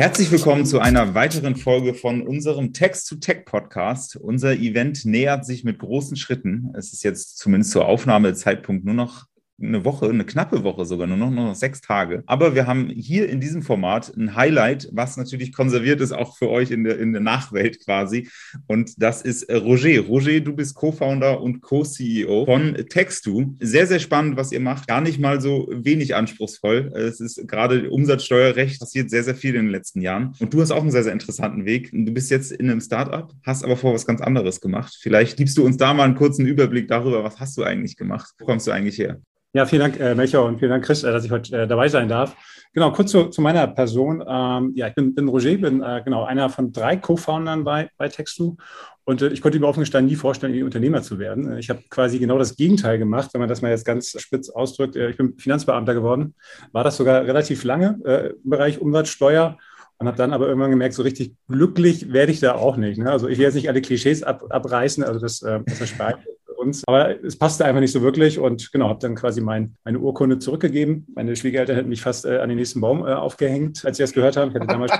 Herzlich willkommen zu einer weiteren Folge von unserem Text-to-Tech-Podcast. Unser Event nähert sich mit großen Schritten. Es ist jetzt zumindest zur Aufnahmezeitpunkt nur noch eine Woche, eine knappe Woche sogar, nur noch, nur noch sechs Tage. Aber wir haben hier in diesem Format ein Highlight, was natürlich konserviert ist, auch für euch in der, in der Nachwelt quasi. Und das ist äh, Roger. Roger, du bist Co-Founder und Co-CEO von Textu. Sehr, sehr spannend, was ihr macht. Gar nicht mal so wenig anspruchsvoll. Es ist gerade Umsatzsteuerrecht passiert sehr, sehr viel in den letzten Jahren. Und du hast auch einen sehr, sehr interessanten Weg. Du bist jetzt in einem Startup, hast aber vor was ganz anderes gemacht. Vielleicht gibst du uns da mal einen kurzen Überblick darüber, was hast du eigentlich gemacht? Wo kommst du eigentlich her? Ja, vielen Dank, äh, Melchior, und vielen Dank, Chris, äh, dass ich heute äh, dabei sein darf. Genau, kurz zu, zu meiner Person. Ähm, ja, ich bin, bin Roger, bin äh, genau einer von drei Co-Foundern bei, bei Textu. Und äh, ich konnte mir offen gestanden nie vorstellen, Unternehmer zu werden. Ich habe quasi genau das Gegenteil gemacht, wenn man das mal jetzt ganz spitz ausdrückt. Äh, ich bin Finanzbeamter geworden, war das sogar relativ lange äh, im Bereich Umsatzsteuer und habe dann aber irgendwann gemerkt, so richtig glücklich werde ich da auch nicht. Ne? Also ich werde jetzt nicht alle Klischees ab, abreißen, also das, äh, das erspart uns. Aber es passte einfach nicht so wirklich und genau, habe dann quasi mein, meine Urkunde zurückgegeben. Meine Schwiegereltern hätten mich fast äh, an den nächsten Baum äh, aufgehängt, als sie das gehört haben. Ich hatte damals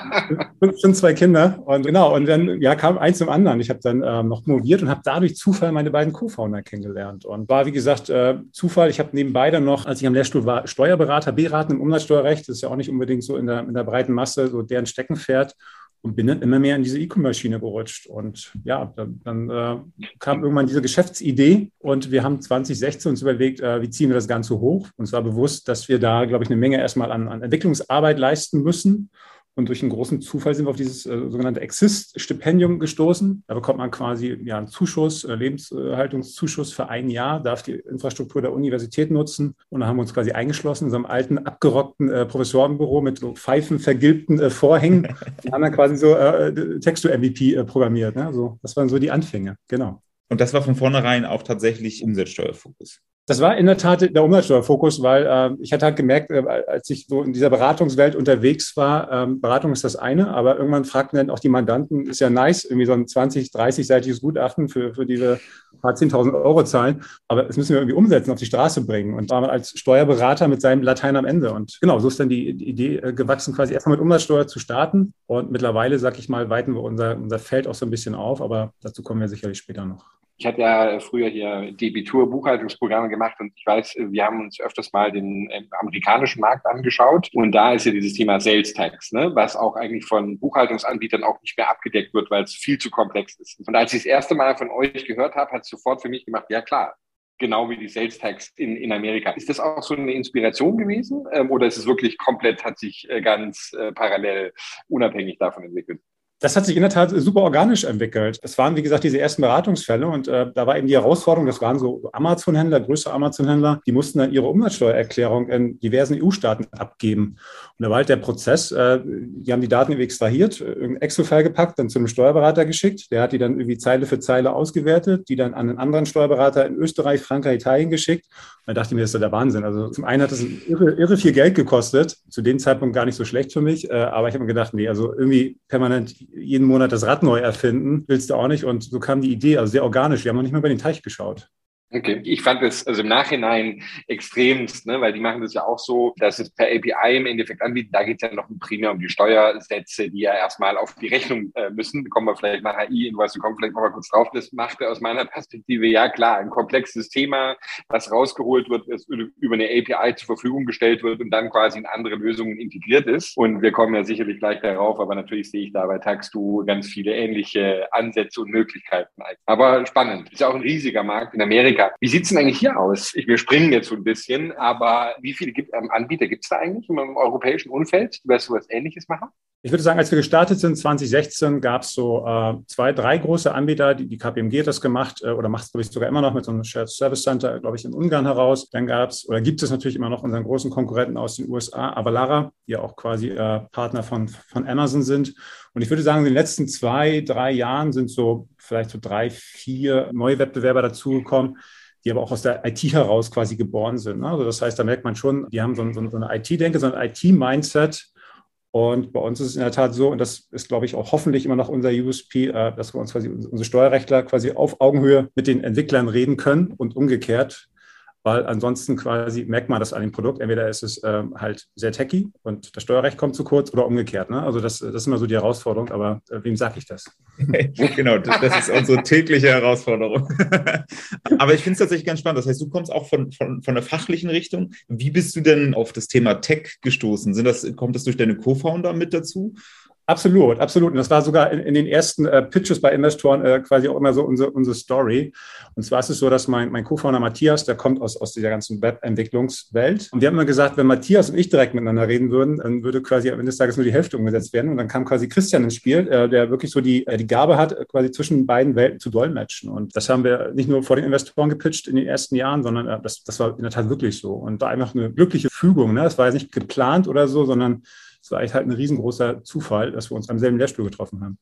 schon zwei Kinder und genau, und dann ja, kam eins zum anderen. Ich habe dann ähm, noch promoviert und habe dadurch Zufall meine beiden Co-Founder kennengelernt und war, wie gesagt, äh, Zufall. Ich habe nebenbei dann noch, als ich am Lehrstuhl war, Steuerberater, beraten im Umsatzsteuerrecht. Das ist ja auch nicht unbedingt so in der, in der breiten Masse so deren Steckenpferd und bin dann immer mehr in diese E-Commerce-Schiene gerutscht. Und ja, dann, dann äh, kam irgendwann diese Geschäftsidee und wir haben 2016 uns überlegt, äh, wie ziehen wir das Ganze hoch. Uns war bewusst, dass wir da, glaube ich, eine Menge erstmal an, an Entwicklungsarbeit leisten müssen und durch einen großen Zufall sind wir auf dieses äh, sogenannte Exist-Stipendium gestoßen. Da bekommt man quasi ja, einen Zuschuss, äh, Lebenshaltungszuschuss für ein Jahr, darf die Infrastruktur der Universität nutzen. Und da haben wir uns quasi eingeschlossen in so einem alten, abgerockten äh, Professorenbüro mit so pfeifenvergilbten äh, Vorhängen. Wir haben dann quasi so äh, Textu-MVP äh, programmiert. Ne? So, das waren so die Anfänge, genau. Und das war von vornherein auch tatsächlich Umsatzsteuerfokus. Das war in der Tat der Umsatzsteuerfokus, weil äh, ich hatte halt gemerkt, äh, als ich so in dieser Beratungswelt unterwegs war, ähm, Beratung ist das eine, aber irgendwann fragten dann auch die Mandanten, ist ja nice, irgendwie so ein 20, 30-seitiges Gutachten für, für diese paar 10.000 Euro zahlen, aber das müssen wir irgendwie umsetzen, auf die Straße bringen. Und war man als Steuerberater mit seinem Latein am Ende. Und genau, so ist dann die, die Idee äh, gewachsen, quasi erstmal mit Umsatzsteuer zu starten. Und mittlerweile, sag ich mal, weiten wir unser, unser Feld auch so ein bisschen auf, aber dazu kommen wir sicherlich später noch. Ich hatte ja früher hier Debitur-Buchhaltungsprogramme gemacht und ich weiß, wir haben uns öfters mal den äh, amerikanischen Markt angeschaut und da ist ja dieses Thema Sales Tax, ne, was auch eigentlich von Buchhaltungsanbietern auch nicht mehr abgedeckt wird, weil es viel zu komplex ist. Und als ich das erste Mal von euch gehört habe, hat es sofort für mich gemacht, ja klar, genau wie die Sales Tax in, in Amerika. Ist das auch so eine Inspiration gewesen ähm, oder ist es wirklich komplett, hat sich äh, ganz äh, parallel unabhängig davon entwickelt? Das hat sich in der Tat super organisch entwickelt. Es waren, wie gesagt, diese ersten Beratungsfälle und äh, da war eben die Herausforderung, das waren so Amazon-Händler, größere Amazon-Händler, die mussten dann ihre Umsatzsteuererklärung in diversen EU-Staaten abgeben. Und da war halt der Prozess, äh, die haben die Daten irgendwie extrahiert, irgendein Excel-File gepackt, dann zu einem Steuerberater geschickt, der hat die dann irgendwie Zeile für Zeile ausgewertet, die dann an einen anderen Steuerberater in Österreich, Frankreich, Italien geschickt. Und da dachte ich mir, das ist doch der Wahnsinn. Also zum einen hat das irre, irre viel Geld gekostet, zu dem Zeitpunkt gar nicht so schlecht für mich, äh, aber ich habe mir gedacht, nee, also irgendwie permanent jeden Monat das Rad neu erfinden, willst du auch nicht. Und so kam die Idee, also sehr organisch. Wir haben noch nicht mal über den Teich geschaut. Okay, ich fand es also im Nachhinein extremst, ne, weil die machen das ja auch so, dass es per API im Endeffekt anbieten. Da geht es ja noch primär um die Steuersätze, die ja erstmal auf die Rechnung äh, müssen. Kommen wir vielleicht nach AI, in was du kommst vielleicht noch mal kurz drauf. Das machte aus meiner Perspektive ja klar ein komplexes Thema, was rausgeholt wird, es über eine API zur Verfügung gestellt wird und dann quasi in andere Lösungen integriert ist. Und wir kommen ja sicherlich gleich darauf, aber natürlich sehe ich da bei Taxdu ganz viele ähnliche Ansätze und Möglichkeiten. Aber spannend. Ist ja auch ein riesiger Markt in Amerika Amerika. Wie sieht's denn eigentlich hier aus? Wir springen jetzt so ein bisschen, aber wie viele gibt, ähm, Anbieter gibt es da eigentlich im, europäischen Umfeld, die so was Ähnliches machen? Ich würde sagen, als wir gestartet sind, 2016, gab es so äh, zwei, drei große Anbieter. Die, die KPMG hat das gemacht äh, oder macht es, glaube ich, sogar immer noch mit so einem Shared Service Center, glaube ich, in Ungarn heraus. Dann gab es oder gibt es natürlich immer noch unseren großen Konkurrenten aus den USA, Avalara, die ja auch quasi äh, Partner von, von Amazon sind. Und ich würde sagen, in den letzten zwei, drei Jahren sind so vielleicht so drei, vier neue Wettbewerber dazugekommen die aber auch aus der IT heraus quasi geboren sind. Ne? Also das heißt, da merkt man schon, die haben so, so, so eine IT-Denke, so ein IT-Mindset, und bei uns ist es in der Tat so, und das ist, glaube ich, auch hoffentlich immer noch unser USP, äh, dass wir uns quasi unsere Steuerrechtler quasi auf Augenhöhe mit den Entwicklern reden können und umgekehrt. Weil ansonsten quasi merkt man das an dem Produkt. Entweder ist es ähm, halt sehr techy und das Steuerrecht kommt zu kurz oder umgekehrt. Ne? Also das, das ist immer so die Herausforderung, aber äh, wem sage ich das? genau, das ist unsere tägliche Herausforderung. aber ich finde es tatsächlich ganz spannend. Das heißt, du kommst auch von, von, von der fachlichen Richtung. Wie bist du denn auf das Thema Tech gestoßen? Sind das, kommt das durch deine Co-Founder mit dazu? Absolut, absolut. Und das war sogar in, in den ersten äh, Pitches bei Investoren äh, quasi auch immer so unsere, unsere Story. Und zwar ist es so, dass mein, mein Co-Founder Matthias, der kommt aus, aus dieser ganzen Webentwicklungswelt. Und wir haben immer gesagt, wenn Matthias und ich direkt miteinander reden würden, dann würde quasi am Ende des Tages nur die Hälfte umgesetzt werden. Und dann kam quasi Christian ins Spiel, äh, der wirklich so die, äh, die Gabe hat, quasi zwischen beiden Welten zu dolmetschen. Und das haben wir nicht nur vor den Investoren gepitcht in den ersten Jahren, sondern äh, das, das war in der Tat wirklich so. Und war einfach eine glückliche Fügung. Ne? Das war ja nicht geplant oder so, sondern es war eigentlich halt ein riesengroßer Zufall, dass wir uns am selben Lehrstuhl getroffen haben.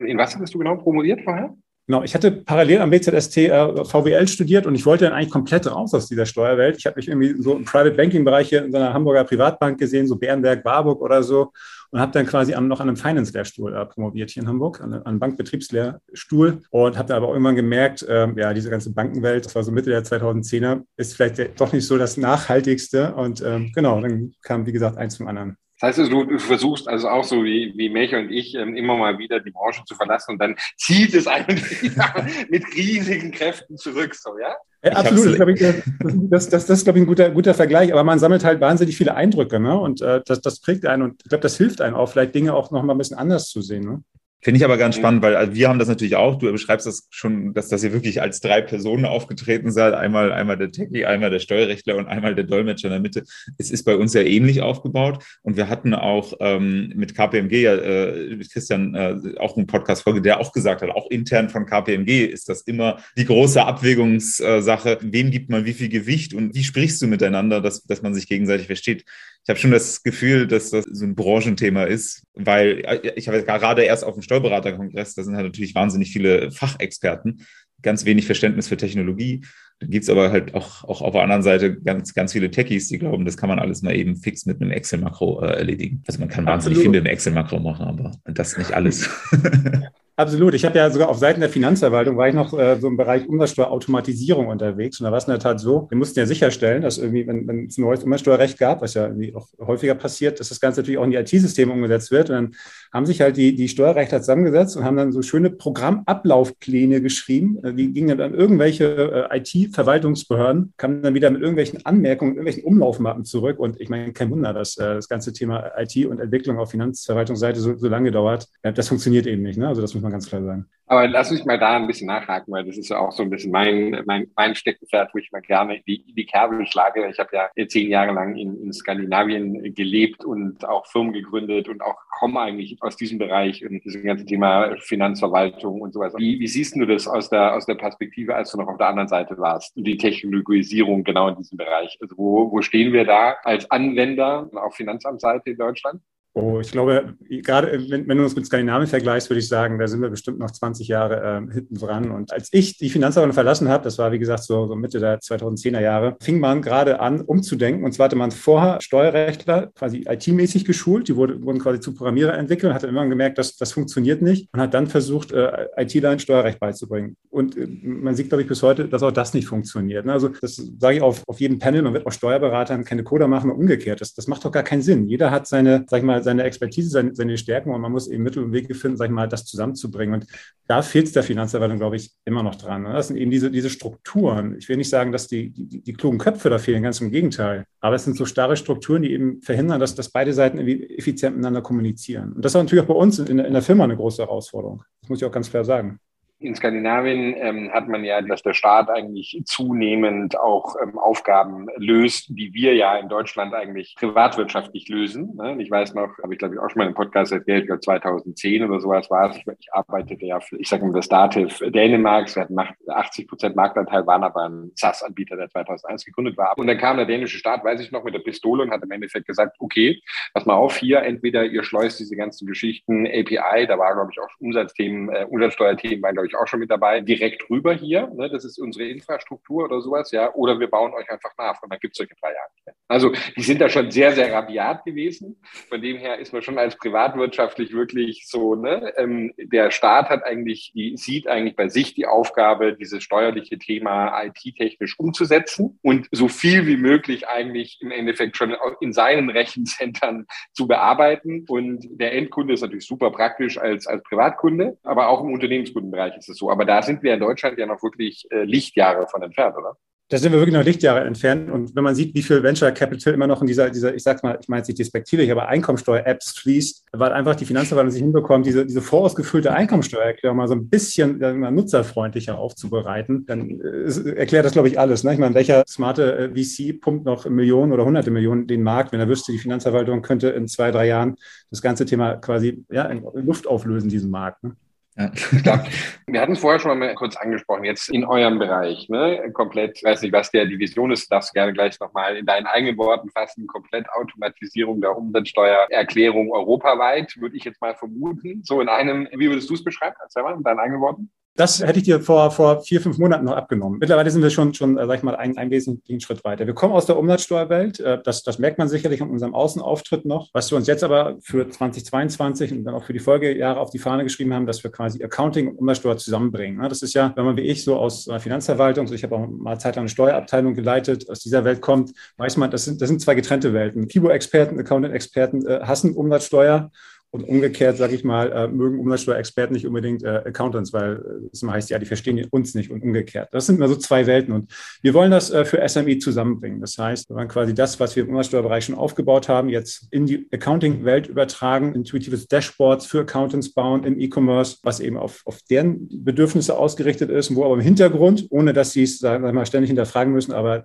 In was hattest du genau promoviert vorher? Genau, ich hatte parallel am BZST äh, VWL studiert und ich wollte dann eigentlich komplett raus aus dieser Steuerwelt. Ich habe mich irgendwie so im Private Banking Bereich hier in so einer Hamburger Privatbank gesehen, so Bärenberg, Warburg oder so und habe dann quasi noch an einem Finance-Lehrstuhl äh, promoviert hier in Hamburg, an, an einem Bankbetriebslehrstuhl und habe dann aber auch irgendwann gemerkt, äh, ja, diese ganze Bankenwelt, das war so Mitte der 2010er, ist vielleicht doch nicht so das Nachhaltigste und ähm, genau, dann kam, wie gesagt, eins zum anderen. Das heißt, du, du versuchst also auch so wie, wie Melcher und ich ähm, immer mal wieder die Branche zu verlassen und dann zieht es einen wieder mit riesigen Kräften zurück, so, ja? ja absolut, das, ich, das, das, das ist, glaube ich, ein guter, guter Vergleich. Aber man sammelt halt wahnsinnig viele Eindrücke, ne? Und äh, das, das prägt einen und ich glaube, das hilft einem auch, vielleicht Dinge auch noch mal ein bisschen anders zu sehen. Ne? Finde ich aber ganz spannend, weil also wir haben das natürlich auch. Du beschreibst das schon, dass das ihr wirklich als drei Personen aufgetreten seid. Einmal, einmal der Techie, einmal der Steuerrechtler und einmal der Dolmetscher in der Mitte. Es ist bei uns ja ähnlich aufgebaut. Und wir hatten auch ähm, mit KPMG, äh, mit Christian, äh, auch eine Podcast-Folge, der auch gesagt hat, auch intern von KPMG ist das immer die große Abwägungssache. Wem gibt man wie viel Gewicht und wie sprichst du miteinander, dass, dass man sich gegenseitig versteht? Ich habe schon das Gefühl, dass das so ein Branchenthema ist, weil äh, ich habe gerade erst auf dem Steuerberaterkongress, da sind halt natürlich wahnsinnig viele Fachexperten, ganz wenig Verständnis für Technologie. Dann gibt es aber halt auch, auch auf der anderen Seite ganz, ganz viele Techies, die glauben, das kann man alles mal eben fix mit einem Excel-Makro äh, erledigen. Also man kann wahnsinnig Absolut. viel mit einem Excel-Makro machen, aber das nicht alles. Absolut. Ich habe ja sogar auf Seiten der Finanzverwaltung war ich noch äh, so im Bereich Umsatzsteuerautomatisierung unterwegs. Und da war es in der Tat so, wir mussten ja sicherstellen, dass irgendwie, wenn, wenn es ein neues Umsatzsteuerrecht gab, was ja irgendwie auch häufiger passiert, dass das Ganze natürlich auch in die IT-Systeme umgesetzt wird. Und dann haben sich halt die, die Steuerrechtler zusammengesetzt und haben dann so schöne Programmablaufpläne geschrieben. Äh, die gingen dann an irgendwelche äh, IT-Verwaltungsbehörden, kamen dann wieder mit irgendwelchen Anmerkungen, irgendwelchen Umlaufmappen zurück. Und ich meine, kein Wunder, dass äh, das ganze Thema IT und Entwicklung auf Finanzverwaltungsseite so, so lange dauert. Das funktioniert eben nicht. Ne? Also das muss man ganz klar sagen. Aber lass mich mal da ein bisschen nachhaken, weil das ist ja auch so ein bisschen mein, mein, mein Steckenpferd, wo ich mal gerne die, die Kerbe schlage. Ich habe ja zehn Jahre lang in, in Skandinavien gelebt und auch Firmen gegründet und auch komme eigentlich aus diesem Bereich und diesem ganzen Thema Finanzverwaltung und sowas. Wie, wie siehst du das aus der, aus der Perspektive, als du noch auf der anderen Seite warst? Die Technologisierung genau in diesem Bereich. Also wo, wo stehen wir da als Anwender auf Finanzamtsseite in Deutschland? Oh, ich glaube, gerade wenn, wenn, du uns mit Skandinavien vergleichst, würde ich sagen, da sind wir bestimmt noch 20 Jahre äh, hinten dran. Und als ich die Finanzverwaltung verlassen habe, das war wie gesagt so, so Mitte der 2010er Jahre, fing man gerade an, umzudenken. Und zwar hatte man vorher Steuerrechtler quasi IT-mäßig geschult, die wurde, wurden quasi zu Programmierer entwickelt, hatte immer gemerkt, dass das funktioniert nicht und hat dann versucht, äh, IT-Line Steuerrecht beizubringen. Und äh, man sieht, glaube ich, bis heute, dass auch das nicht funktioniert. Ne? Also das sage ich auf, auf jedem Panel, man wird auch Steuerberatern keine Coder machen und umgekehrt. Das, das macht doch gar keinen Sinn. Jeder hat seine, sag ich mal, seine Expertise, seine, seine Stärken und man muss eben Mittel und Wege finden, sag ich mal, das zusammenzubringen. Und da fehlt es der Finanzverwaltung, glaube ich, immer noch dran. Das sind eben diese, diese Strukturen. Ich will nicht sagen, dass die, die, die klugen Köpfe da fehlen, ganz im Gegenteil. Aber es sind so starre Strukturen, die eben verhindern, dass, dass beide Seiten effizient miteinander kommunizieren. Und das ist natürlich auch bei uns in, in der Firma eine große Herausforderung. Das muss ich auch ganz klar sagen in Skandinavien ähm, hat man ja, dass der Staat eigentlich zunehmend auch ähm, Aufgaben löst, die wir ja in Deutschland eigentlich privatwirtschaftlich lösen. Ne? Ich weiß noch, habe ich glaube ich auch schon mal im Podcast erzählt, ich glaube 2010 oder sowas war es. Ich, arbeitete ja für, ich sage mal, das Dativ Dänemarks. Wir hatten 80 Prozent Marktanteil, waren aber ein SaaS-Anbieter, der 2001 gegründet war. Und dann kam der dänische Staat, weiß ich noch, mit der Pistole und hat im Endeffekt gesagt, okay, pass mal auf hier, entweder ihr schleust diese ganzen Geschichten API, da war glaube ich auch Umsatzthemen, äh, Umsatzsteuerthemen, war glaube ich natürlich auch schon mit dabei, direkt rüber hier. Ne? Das ist unsere Infrastruktur oder sowas, ja. Oder wir bauen euch einfach nach und dann gibt es euch in drei Jahren. Also die sind da schon sehr, sehr rabiat gewesen. Von dem her ist man schon als privatwirtschaftlich wirklich so, ne? Ähm, der Staat hat eigentlich, die, sieht eigentlich bei sich die Aufgabe, dieses steuerliche Thema IT-technisch umzusetzen und so viel wie möglich eigentlich im Endeffekt schon in seinen Rechenzentren zu bearbeiten. Und der Endkunde ist natürlich super praktisch als, als Privatkunde, aber auch im Unternehmenskundenbereich ist es so. Aber da sind wir in Deutschland ja noch wirklich äh, Lichtjahre von entfernt, oder? Da sind wir wirklich noch Lichtjahre entfernt. Und wenn man sieht, wie viel Venture Capital immer noch in dieser, dieser ich sag's mal, ich meine es nicht despektierlich, aber Einkommensteuer-Apps fließt, weil einfach die Finanzverwaltung sich hinbekommt, diese, diese vorausgefüllte Einkommensteuererklärung mal so ein bisschen mal nutzerfreundlicher aufzubereiten, dann äh, erklärt das, glaube ich, alles. Ne? Ich meine, welcher smarte äh, VC pumpt noch Millionen oder hunderte Millionen den Markt, wenn er wüsste, die Finanzverwaltung könnte in zwei, drei Jahren das ganze Thema quasi ja, in Luft auflösen, diesen Markt. Ne? Ja. Wir hatten es vorher schon mal kurz angesprochen, jetzt in eurem Bereich, ne? komplett, ich weiß nicht, was der Division ist, darfst du gerne gleich nochmal in deinen eigenen Worten fassen, komplett Automatisierung der Umsatzsteuererklärung europaweit, würde ich jetzt mal vermuten. So in einem, wie würdest du es beschreiben, erzähl mal in deinen eigenen Worten? Das hätte ich dir vor, vor vier, fünf Monaten noch abgenommen. Mittlerweile sind wir schon, schon äh, sag ich mal, einen, einen wesentlichen Schritt weiter. Wir kommen aus der Umsatzsteuerwelt. Äh, das, das merkt man sicherlich in unserem Außenauftritt noch. Was wir uns jetzt aber für 2022 und dann auch für die Folgejahre auf die Fahne geschrieben haben, dass wir quasi Accounting und Umsatzsteuer zusammenbringen. Das ist ja, wenn man wie ich so aus Finanzverwaltung, also ich habe auch mal Zeit lang eine Steuerabteilung geleitet, aus dieser Welt kommt, weiß man, das sind, das sind zwei getrennte Welten. FIBO-Experten, Accountant-Experten äh, hassen Umsatzsteuer und umgekehrt, sage ich mal, äh, mögen Umsatzsteuerexperten nicht unbedingt äh, Accountants, weil äh, es immer heißt, ja, die verstehen uns nicht und umgekehrt. Das sind immer so zwei Welten und wir wollen das äh, für SME zusammenbringen. Das heißt, wir wollen quasi das, was wir im Umsatzsteuerbereich schon aufgebaut haben, jetzt in die Accounting-Welt übertragen, intuitives Dashboards für Accountants bauen im E-Commerce, was eben auf, auf deren Bedürfnisse ausgerichtet ist, wo aber im Hintergrund, ohne dass sie es, sagen wir mal, ständig hinterfragen müssen, aber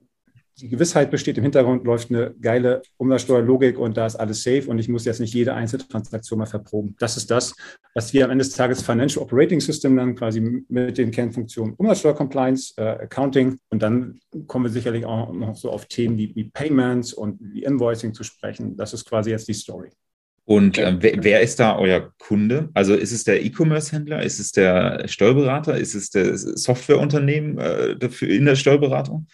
die Gewissheit besteht, im Hintergrund läuft eine geile Umsatzsteuerlogik und da ist alles safe und ich muss jetzt nicht jede einzelne Transaktion mal verproben. Das ist das, was wir am Ende des Tages Financial Operating System dann quasi mit den Kernfunktionen Umsatzsteuer Compliance, äh, Accounting und dann kommen wir sicherlich auch noch so auf Themen wie, wie Payments und wie Invoicing zu sprechen. Das ist quasi jetzt die Story. Und äh, wer, wer, ist da euer Kunde? Also ist es der E-Commerce-Händler? Ist es der Steuerberater? Ist es der Softwareunternehmen äh, dafür in der Steuerberatung?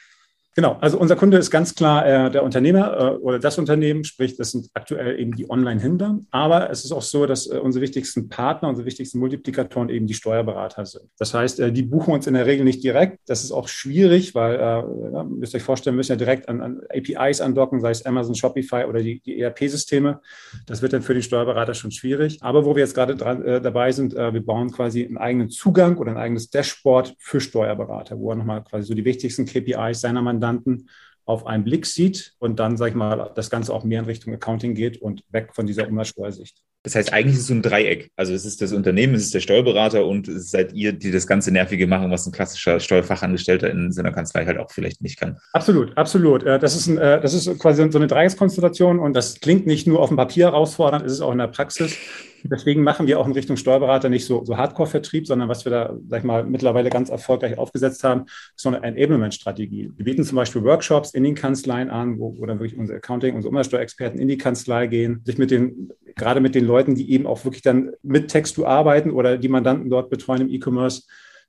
Genau, also unser Kunde ist ganz klar äh, der Unternehmer äh, oder das Unternehmen, sprich, das sind aktuell eben die Online-Händler. Aber es ist auch so, dass äh, unsere wichtigsten Partner, unsere wichtigsten Multiplikatoren eben die Steuerberater sind. Das heißt, äh, die buchen uns in der Regel nicht direkt. Das ist auch schwierig, weil, äh, ja, müsst ihr euch vorstellen, müssen ja direkt an, an, APIs andocken, sei es Amazon, Shopify oder die, die ERP-Systeme. Das wird dann für den Steuerberater schon schwierig. Aber wo wir jetzt gerade äh, dabei sind, wir bauen quasi einen eigenen Zugang oder ein eigenes Dashboard für Steuerberater, wo er nochmal quasi so die wichtigsten KPIs seiner Mandanten Mandanten auf einen Blick sieht und dann, sage ich mal, das Ganze auch mehr in Richtung Accounting geht und weg von dieser Umsatzsteuersicht. Das heißt, eigentlich ist es so ein Dreieck. Also es ist das Unternehmen, es ist der Steuerberater und es seid ihr, die das ganze Nervige machen, was ein klassischer Steuerfachangestellter in seiner Kanzlei halt auch vielleicht nicht kann. Absolut, absolut. Äh, das ist, ein, äh, das ist quasi so eine Dreieckskonstellation und das klingt nicht nur auf dem Papier herausfordernd, es ist auch in der Praxis. Deswegen machen wir auch in Richtung Steuerberater nicht so, so Hardcore-Vertrieb, sondern was wir da, sag ich mal, mittlerweile ganz erfolgreich aufgesetzt haben, ist so eine Enablement-Strategie. Wir bieten zum Beispiel Workshops in den Kanzleien an, wo, wo dann wirklich unsere Accounting, unsere Umsatzsteuerexperten in die Kanzlei gehen, sich mit den, gerade mit den Leuten, die eben auch wirklich dann mit Textu arbeiten oder die Mandanten dort betreuen im E-Commerce,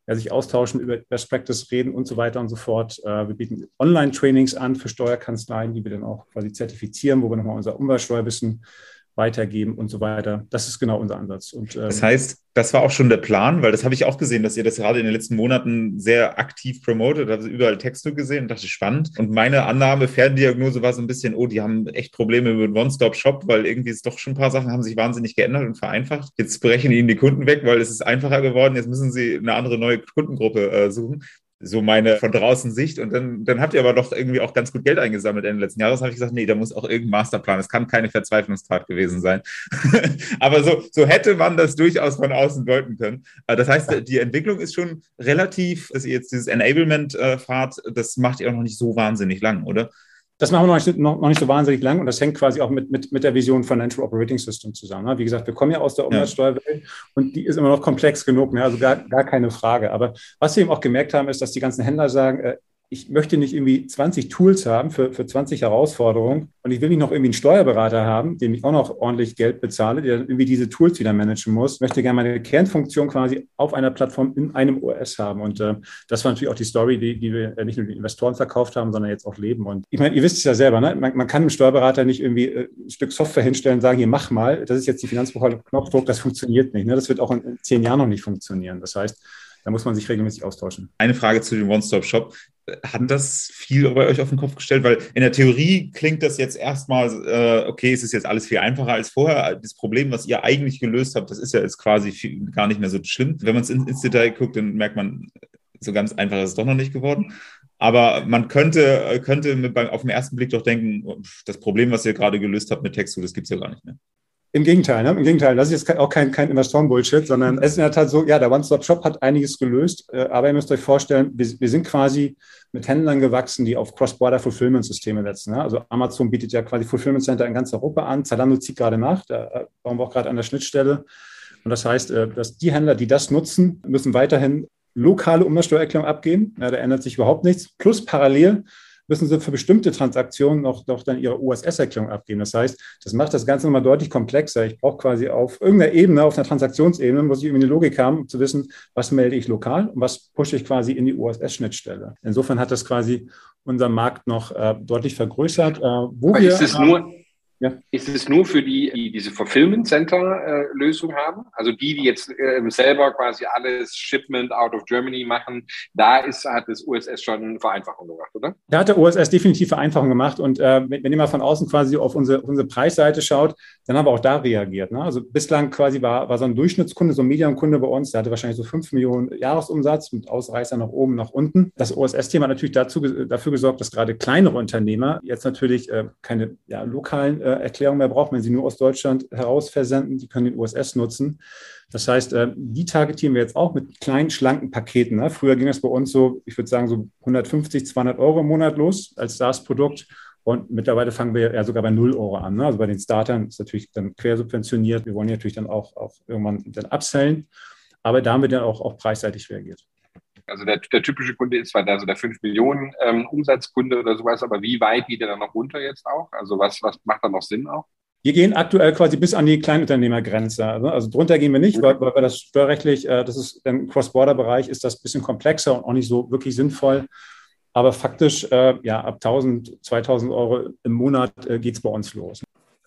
ja, sich austauschen, über Best Practice reden und so weiter und so fort. Äh, wir bieten Online-Trainings an für Steuerkanzleien, die wir dann auch quasi zertifizieren, wo wir nochmal unser Umsatzsteuerwissen weitergeben und so weiter. Das ist genau unser Ansatz. Und, ähm, das heißt, das war auch schon der Plan, weil das habe ich auch gesehen, dass ihr das gerade in den letzten Monaten sehr aktiv promotet, habe überall Texte gesehen und dachte, spannend. Und meine Annahme, Ferndiagnose war so ein bisschen, oh, die haben echt Probleme mit One-Stop-Shop, weil irgendwie ist doch schon ein paar Sachen haben sich wahnsinnig geändert und vereinfacht. Jetzt brechen ihnen die Kunden weg, weil es ist einfacher geworden. Jetzt müssen sie eine andere neue Kundengruppe äh, suchen so meine von draußen Sicht. Und dann, dann habt ihr aber doch irgendwie auch ganz gut Geld eingesammelt Ende letzten Jahres. habe ich gesagt, nee, da muss auch irgendein Masterplan. Es kann keine Verzweiflungstat gewesen sein. aber so, so hätte man das durchaus von außen deuten können. Äh, das heißt, die Entwicklung ist schon relativ, dass ihr jetzt dieses Enablement äh, das macht ihr auch noch nicht so wahnsinnig lang, oder? Das machen wir noch nicht, noch, noch nicht so wahnsinnig lang und das hängt quasi auch mit, mit, mit der Vision Financial Operating System zusammen. Ne? Wie gesagt, wir kommen ja aus der Umsatzsteuerwelt und die ist immer noch komplex genug, ne? also gar, gar keine Frage. Aber was wir eben auch gemerkt haben, ist, dass die ganzen Händler sagen, äh, ich möchte nicht irgendwie 20 Tools haben für, für 20 Herausforderungen und ich will nicht noch irgendwie einen Steuerberater haben, dem ich auch noch ordentlich Geld bezahle, der irgendwie diese Tools wieder managen muss. Ich möchte gerne meine Kernfunktion quasi auf einer Plattform in einem OS haben. Und äh, das war natürlich auch die Story, die, die wir nicht nur den Investoren verkauft haben, sondern jetzt auch leben. Und ich meine, ihr wisst es ja selber, ne? man, man kann einem Steuerberater nicht irgendwie äh, ein Stück Software hinstellen und sagen, hier mach mal, das ist jetzt die Finanzbuchhaltung Knopfdruck, das funktioniert nicht. Ne? Das wird auch in zehn Jahren noch nicht funktionieren. Das heißt, da muss man sich regelmäßig austauschen. Eine Frage zu dem One-Stop-Shop. Hat das viel bei euch auf den Kopf gestellt? Weil in der Theorie klingt das jetzt erstmal, äh, okay, es ist jetzt alles viel einfacher als vorher. Das Problem, was ihr eigentlich gelöst habt, das ist ja jetzt quasi viel, gar nicht mehr so schlimm. Wenn man es ins Detail guckt, dann merkt man, so ganz einfach ist es doch noch nicht geworden. Aber man könnte, könnte mit, auf den ersten Blick doch denken, das Problem, was ihr gerade gelöst habt mit Textu, das gibt es ja gar nicht mehr. Im Gegenteil, ne? im Gegenteil. Das ist jetzt auch kein, kein Investoren-Bullshit, sondern es ist in der Tat so, ja, der One-Stop-Shop hat einiges gelöst, äh, aber ihr müsst euch vorstellen, wir, wir sind quasi mit Händlern gewachsen, die auf Cross-Border-Fulfillment-Systeme setzen. Ne? Also Amazon bietet ja quasi Fulfillment Center in ganz Europa an, Zalando zieht gerade nach, da äh, bauen wir auch gerade an der Schnittstelle. Und das heißt, äh, dass die Händler, die das nutzen, müssen weiterhin lokale Umsatzsteuererklärung abgeben. Ja, da ändert sich überhaupt nichts. Plus parallel müssen sie für bestimmte Transaktionen noch, noch dann ihre USS-Erklärung abgeben. Das heißt, das macht das Ganze nochmal deutlich komplexer. Ich brauche quasi auf irgendeiner Ebene, auf einer Transaktionsebene, muss ich irgendwie eine Logik haben, um zu wissen, was melde ich lokal und was pushe ich quasi in die USS-Schnittstelle. Insofern hat das quasi unseren Markt noch äh, deutlich vergrößert. Äh, wo Aber wir, ist es nur ja. Ist es nur für die, die diese Fulfillment Center äh, Lösung haben? Also die, die jetzt äh, selber quasi alles Shipment out of Germany machen, da ist, hat das USS schon Vereinfachung gemacht, oder? Da hat der USS definitiv Vereinfachung gemacht. Und äh, wenn, wenn ihr mal von außen quasi auf unsere, auf unsere Preisseite schaut, dann haben wir auch da reagiert. Ne? Also bislang quasi war, war so ein Durchschnittskunde, so ein Medienkunde bei uns, der hatte wahrscheinlich so 5 Millionen Jahresumsatz mit Ausreißer nach oben, nach unten. Das OSS-Thema hat natürlich dazu, dafür gesorgt, dass gerade kleinere Unternehmer jetzt natürlich äh, keine ja, lokalen äh, Erklärung mehr brauchen, wenn sie nur aus Deutschland heraus versenden. Die können den USS nutzen. Das heißt, äh, die targetieren wir jetzt auch mit kleinen, schlanken Paketen. Ne? Früher ging es bei uns so, ich würde sagen, so 150, 200 Euro im Monat los als SaaS-Produkt. Und mittlerweile fangen wir ja sogar bei 0 Euro an. Ne? Also bei den Startern ist natürlich dann quersubventioniert. Wir wollen natürlich dann auch, auch irgendwann dann upsellen. Aber da haben wir dann auch, auch preisseitig reagiert. Also der, der typische Kunde ist zwar da so der 5 Millionen ähm, Umsatzkunde oder sowas, aber wie weit geht der dann noch runter jetzt auch? Also was, was macht da noch Sinn auch? Wir gehen aktuell quasi bis an die Kleinunternehmergrenze. Also, also drunter gehen wir nicht, weil, weil wir das steuerrechtlich, äh, das ist im Cross-Border-Bereich, ist das ein bisschen komplexer und auch nicht so wirklich sinnvoll. Aber faktisch, äh, ja, ab 1000, 2000 Euro im Monat äh, geht es bei uns los.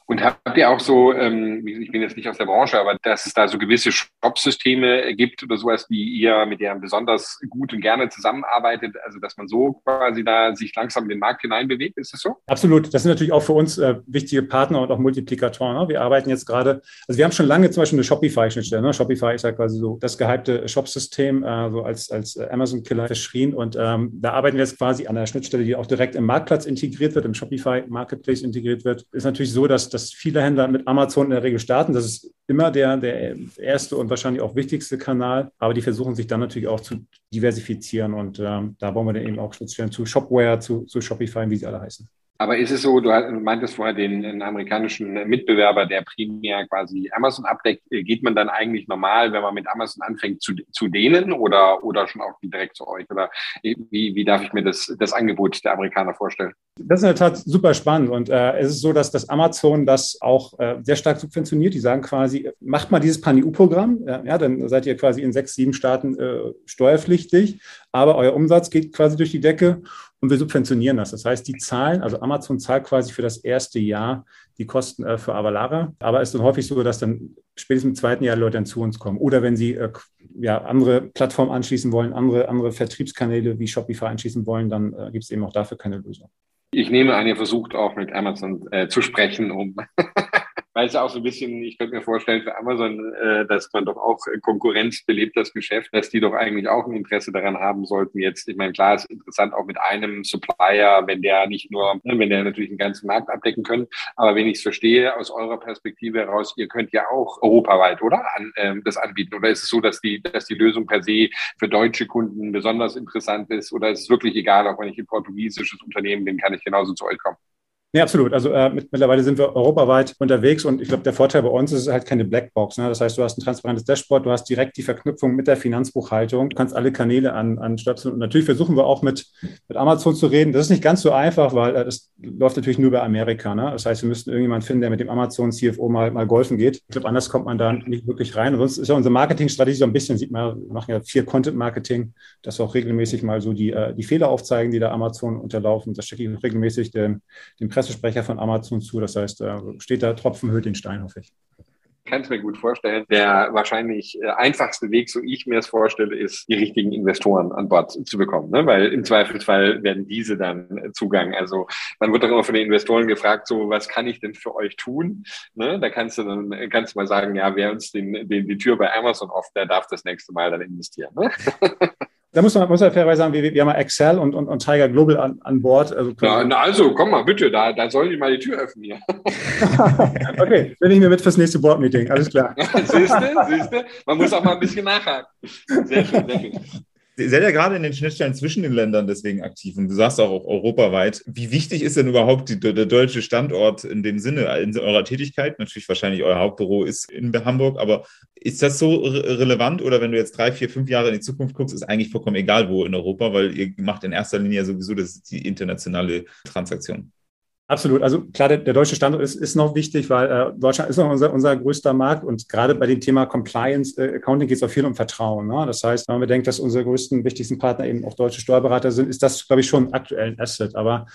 Und habt ihr auch so, ähm, ich bin jetzt nicht aus der Branche, aber dass es da so gewisse Shop-Systeme gibt oder sowas, die ihr mit der besonders gut und gerne zusammenarbeitet, also dass man so quasi da sich langsam in den Markt hineinbewegt, ist das so? Absolut. Das sind natürlich auch für uns äh, wichtige Partner und auch Multiplikatoren. Ne? Wir arbeiten jetzt gerade, also wir haben schon lange zum Beispiel eine Shopify-Schnittstelle. Ne? Shopify ist ja quasi so das gehypte Shop-System, äh, so als, als Amazon-Killer verschrien. Und ähm, da arbeiten wir jetzt quasi an der Schnittstelle, die auch direkt im Marktplatz integriert wird, im Shopify Marketplace integriert wird. Ist natürlich so, dass dass viele Händler mit Amazon in der Regel starten. Das ist immer der, der erste und wahrscheinlich auch wichtigste Kanal. Aber die versuchen sich dann natürlich auch zu diversifizieren. Und ähm, da bauen wir dann eben auch Schnittstellen zu Shopware, zu, zu Shopify, wie sie alle heißen. Aber ist es so, du meintest vorher den, den, amerikanischen Mitbewerber, der primär quasi Amazon abdeckt, geht man dann eigentlich normal, wenn man mit Amazon anfängt, zu, zu denen oder, oder schon auch direkt zu euch? Oder wie, wie darf ich mir das, das Angebot der Amerikaner vorstellen? Das ist in der Tat super spannend und äh, es ist so, dass das Amazon das auch äh, sehr stark subventioniert. Die sagen quasi, macht mal dieses Pan-EU-Programm, ja, ja, dann seid ihr quasi in sechs, sieben Staaten äh, steuerpflichtig, aber euer Umsatz geht quasi durch die Decke und wir subventionieren das. Das heißt, die zahlen, also Amazon zahlt quasi für das erste Jahr die Kosten äh, für Avalara. Aber es ist dann häufig so, dass dann spätestens im zweiten Jahr Leute dann zu uns kommen. Oder wenn sie äh, ja, andere Plattformen anschließen wollen, andere, andere Vertriebskanäle wie Shopify anschließen wollen, dann äh, gibt es eben auch dafür keine Lösung. Ich nehme an, ihr versucht auch mit Amazon äh, zu sprechen, um weil es auch so ein bisschen, ich könnte mir vorstellen, für Amazon, äh, dass man doch auch Konkurrenz belebt das Geschäft, dass die doch eigentlich auch ein Interesse daran haben sollten. Jetzt, ich meine, klar, ist interessant auch mit einem Supplier, wenn der nicht nur, ne, wenn der natürlich den ganzen Markt abdecken können, aber wenn ich es verstehe, aus eurer Perspektive heraus, ihr könnt ja auch europaweit, oder? An, ähm, das anbieten. Oder ist es so, dass die, dass die Lösung per se für deutsche Kunden besonders interessant ist? Oder ist es wirklich egal, auch wenn ich ein portugiesisches Unternehmen bin, kann ich genauso zu euch kommen? Nee, absolut. Also äh, mit, mittlerweile sind wir europaweit unterwegs und ich glaube, der Vorteil bei uns ist halt keine Blackbox. Ne? Das heißt, du hast ein transparentes Dashboard, du hast direkt die Verknüpfung mit der Finanzbuchhaltung, du kannst alle Kanäle an, anstöpseln. Und natürlich versuchen wir auch mit, mit Amazon zu reden. Das ist nicht ganz so einfach, weil äh, das läuft natürlich nur bei Amerika. Ne? Das heißt, wir müssten irgendjemanden finden, der mit dem Amazon CFO mal, mal golfen geht. Ich glaube, anders kommt man da nicht wirklich rein. sonst ist ja unsere Marketingstrategie so ein bisschen, sieht man, wir machen ja viel Content-Marketing, dass wir auch regelmäßig mal so die, äh, die Fehler aufzeigen, die da Amazon unterlaufen. Das stecke ich regelmäßig dem, dem Pressesprecher von Amazon zu. Das heißt, äh, steht da Tropfen hüllt den Stein, hoffe ich kann es mir gut vorstellen. Der wahrscheinlich äh, einfachste Weg, so ich mir es vorstelle, ist, die richtigen Investoren an Bord zu bekommen. Ne? Weil im Zweifelsfall werden diese dann Zugang. Also man wird doch immer von den Investoren gefragt, so was kann ich denn für euch tun? Ne? Da kannst du dann kannst du mal sagen, ja, wer uns den, den, die Tür bei Amazon oft, der darf das nächste Mal dann investieren. Ne? Da muss man, muss man fairerweise sagen, wir, wir haben Excel und, und, und Tiger Global an, an Bord. Also, na, na, also, komm mal bitte, da, da soll ich mal die Tür öffnen hier. okay, bin ich mir mit fürs nächste Board-Meeting, alles klar. siehst du, siehst du? Man muss auch mal ein bisschen nachhaken. Sehr schön, sehr schön. Ihr seid ja gerade in den Schnittstellen zwischen den Ländern deswegen aktiv und du sagst auch, auch europaweit. Wie wichtig ist denn überhaupt die, der deutsche Standort in dem Sinne in eurer Tätigkeit? Natürlich wahrscheinlich euer Hauptbüro ist in Hamburg, aber ist das so re relevant oder wenn du jetzt drei, vier, fünf Jahre in die Zukunft guckst, ist eigentlich vollkommen egal wo in Europa, weil ihr macht in erster Linie sowieso das die internationale Transaktion? Absolut. Also klar, der, der, deutsche Standort ist, ist noch wichtig, weil äh, Deutschland ist noch unser, unser größter Markt und gerade bei dem Thema Compliance äh, Accounting geht es auch viel um Vertrauen. Ne? Das heißt, wenn man bedenkt, dass unsere größten, wichtigsten Partner eben auch deutsche Steuerberater sind, ist das, glaube ich, schon aktuell ein Asset. Aber